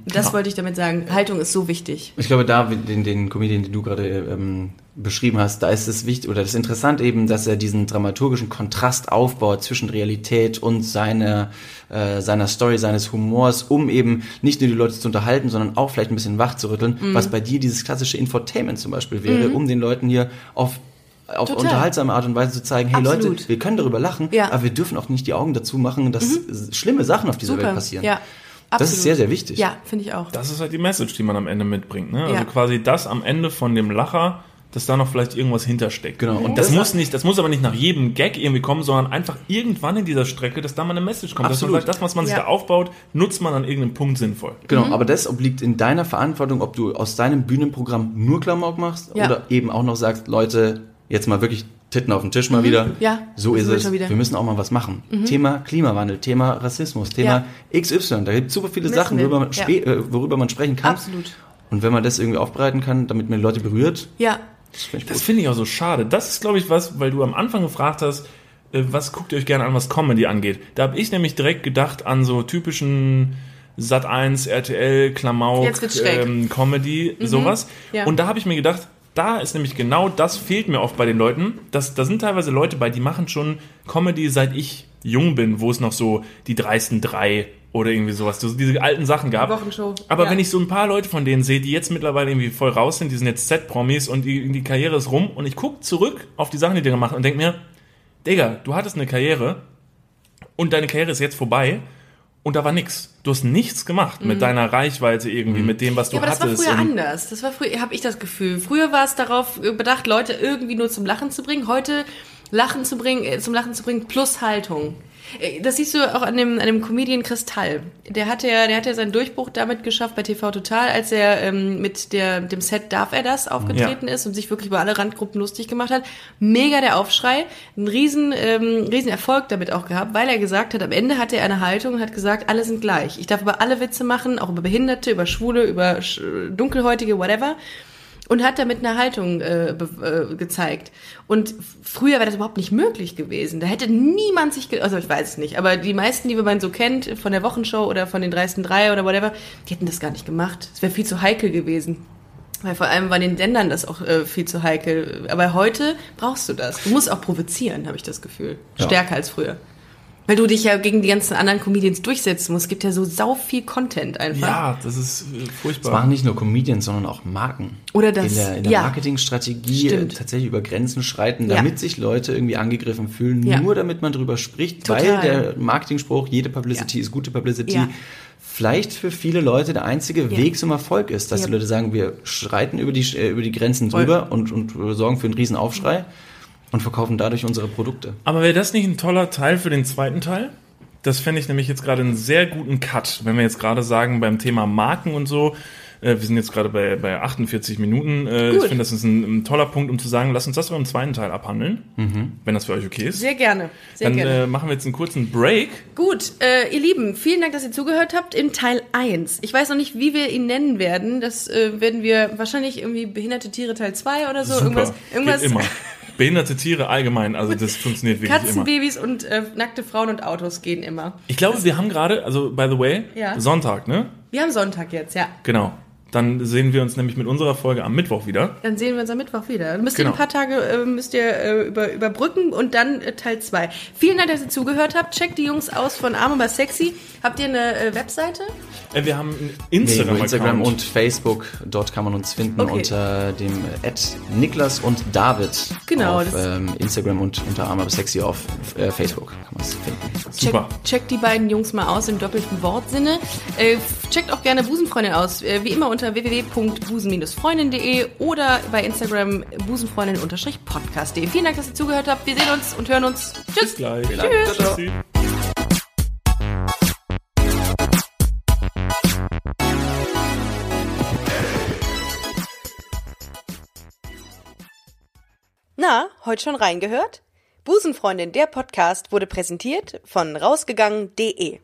Das wollte ich damit sagen. Haltung ist so wichtig. Ich glaube, da, den, den Comedian, den du gerade ähm, beschrieben hast, da ist es wichtig oder das ist interessant eben, dass er diesen dramaturgischen Kontrast aufbaut zwischen Realität und seiner, äh, seiner Story, seines Humors, um eben nicht nur die Leute zu unterhalten, sondern auch vielleicht ein bisschen wach zu rütteln, was bei dir dieses klassische Infotainment zum Beispiel wäre, um den Leuten hier auf auf Total. unterhaltsame Art und Weise zu zeigen, hey Absolut. Leute, wir können darüber lachen, Ja. Mhm. aber wir dürfen auch nicht die Augen dazu machen, dass schlimme Sachen auf dieser Super. Welt passieren. Ja. Das ist Absolut. sehr, sehr wichtig. Ja, finde ich auch. Das ist halt die Message, die man am Ende mitbringt. Ne? Also Ja. quasi das am Ende von dem Lacher, dass da noch vielleicht irgendwas hintersteckt. Genau. Und das, das- muss nicht, das muss aber nicht nach jedem Gag irgendwie kommen, sondern einfach irgendwann in dieser Strecke, dass da mal eine Message kommt. Dass man Absolut. sagt, das, was man sich Ja. da aufbaut, nutzt man an irgendeinem Punkt sinnvoll. Genau, Mhm. aber das obliegt in deiner Verantwortung, ob du aus deinem Bühnenprogramm nur Klamauk machst Ja. oder eben auch noch sagst, Leute, jetzt mal wirklich Titten auf den Tisch mal wieder. Mhm. Ja, so ist es. wieder. Mhm. Wir müssen auch mal was machen. Thema Klimawandel, Thema Rassismus, Thema XY. Da gibt es super viele Müssen Sachen, worüber man, Ja. äh, worüber man sprechen kann. Absolut. Und wenn man das irgendwie aufbereiten kann, damit man die Leute berührt, Ja. das finde ich finde ich auch so schade. Das ist, glaube ich, was, weil du am Anfang gefragt hast, äh, was guckt ihr euch gerne an, was Comedy angeht. Da habe ich nämlich direkt gedacht an so typischen Sat 1, RTL, Klamauk, ähm, Comedy, sowas. Ja. Und da habe ich mir gedacht, da ist nämlich genau das fehlt mir oft bei den Leuten. Das, da sind teilweise Leute bei, die machen schon Comedy, seit ich jung bin, wo es noch so die dreisten drei oder irgendwie sowas, so diese alten Sachen gab. Wochenshow. Aber Ja. wenn ich so ein paar Leute von denen sehe, die jetzt mittlerweile irgendwie voll raus sind, die sind jetzt Z-Promis und die, die Karriere ist rum und ich gucke zurück auf die Sachen, die die da machen und denke mir, Digga, du hattest eine Karriere und deine Karriere ist jetzt vorbei und da war nix. Du hast nichts gemacht mit deiner Reichweite irgendwie, mit dem, was du Mhm. Ja, aber das war hattest. früher anders. Das war früher, habe ich das Gefühl. Früher war es darauf bedacht, Leute irgendwie nur zum Lachen zu bringen. Heute Lachen zu bringen, äh, zum Lachen zu bringen plus Haltung. Äh, Das siehst du auch an dem, an dem Comedian Kristall. Der hatte ja, der hat ja seinen Durchbruch damit geschafft bei TV Total, als er ähm, mit der, dem Set Darf er das aufgetreten ist und sich wirklich über alle Randgruppen lustig gemacht hat. Mega der Aufschrei. Ein riesen, ähm, riesen Erfolg damit auch gehabt, weil er gesagt hat, am Ende hatte er eine Haltung und hat gesagt, alle sind gleich. Ich darf über alle Witze machen, auch über Behinderte, über Schwule, über Dunkelhäutige, whatever und hat damit eine Haltung äh, äh, gezeigt. Und früher wäre das überhaupt nicht möglich gewesen. Da hätte niemand sich, also ich weiß es nicht, aber die meisten, die man so kennt, von der Wochenshow oder von den dreisten drei oder whatever, die hätten das gar nicht gemacht. Es wäre viel zu heikel gewesen. Weil vor allem war den Ländern das auch äh, viel zu heikel. Aber heute brauchst du das. Du musst auch provozieren, habe ich das Gefühl. Ja. Stärker als früher. Weil du dich ja gegen die ganzen anderen Comedians durchsetzen musst. Es gibt ja so sau viel Content einfach. Ja, das ist äh, Das furchtbar. machen nicht nur Comedians, sondern auch Marken. Oder das, In der, in der ja. Marketingstrategie Stimmt. äh, tatsächlich über Grenzen schreiten, Ja. damit sich Leute irgendwie angegriffen fühlen, Ja. nur damit man drüber spricht, Total. weil der Marketingspruch, jede Publicity Ja. ist gute Publicity, Ja. vielleicht für viele Leute der einzige Weg zum Erfolg ist, dass Ja. die Leute sagen, wir schreiten über die, äh, über die Grenzen Voll. drüber und, und sorgen für einen riesen Aufschrei und verkaufen dadurch unsere Produkte. Aber wäre das nicht ein toller Teil für den zweiten Teil? Das fände ich nämlich jetzt gerade einen sehr guten Cut, wenn wir jetzt gerade sagen, beim Thema Marken und so, äh, wir sind jetzt gerade bei, bei 48 Minuten. Äh, ich finde, das ist ein, ein toller Punkt, um zu sagen, lass uns das beim zweiten Teil abhandeln, wenn das für euch okay ist. Sehr gerne. Sehr Dann gerne. äh, machen wir jetzt einen kurzen Break. Gut, äh, ihr Lieben, vielen Dank, dass ihr zugehört habt in Teil 1. Ich weiß noch nicht, wie wir ihn nennen werden. Das äh, werden wir wahrscheinlich irgendwie behinderte Tiere Teil 2 oder so. Super. Irgendwas, irgendwas Geht immer. Behinderte Tiere allgemein, also das funktioniert wirklich immer. Katzenbabys und äh, nackte Frauen und Autos gehen immer. Ich glaube, wir haben gerade, also by the way, Ja. Sonntag, ne? Wir haben Sonntag jetzt, ja. Genau. Dann sehen wir uns nämlich mit unserer Folge am Mittwoch wieder. Dann sehen wir uns am Mittwoch wieder. Dann müsst Genau. ihr ein paar Tage äh, müsst ihr, äh, über, überbrücken und dann äh, Teil 2. Vielen Dank, dass ihr zugehört habt. Checkt die Jungs aus von Arm aber sexy. Habt ihr eine äh, Webseite? Äh, wir haben einen Nee, Instagram, Instagram und Facebook, dort kann man uns finden Okay. unter dem Ad Niklas und David Genau, auf das- ähm, Instagram und unter Arm aber sexy auf äh, Facebook kann man es finden. Super. Checkt, die beiden Jungs mal aus im doppelten Wortsinne. Äh, checkt auch gerne Busenfreundin aus. Äh, wie immer unter www.busen-freundin.de oder bei Instagram busenfreundin-podcast.de. Vielen Dank, dass ihr zugehört habt. Wir sehen uns und hören uns. Tschüss. Bis gleich. Tschüss. Tschüssi. Na, heute schon reingehört? Busenfreundin, der Podcast wurde präsentiert von rausgegangen.de.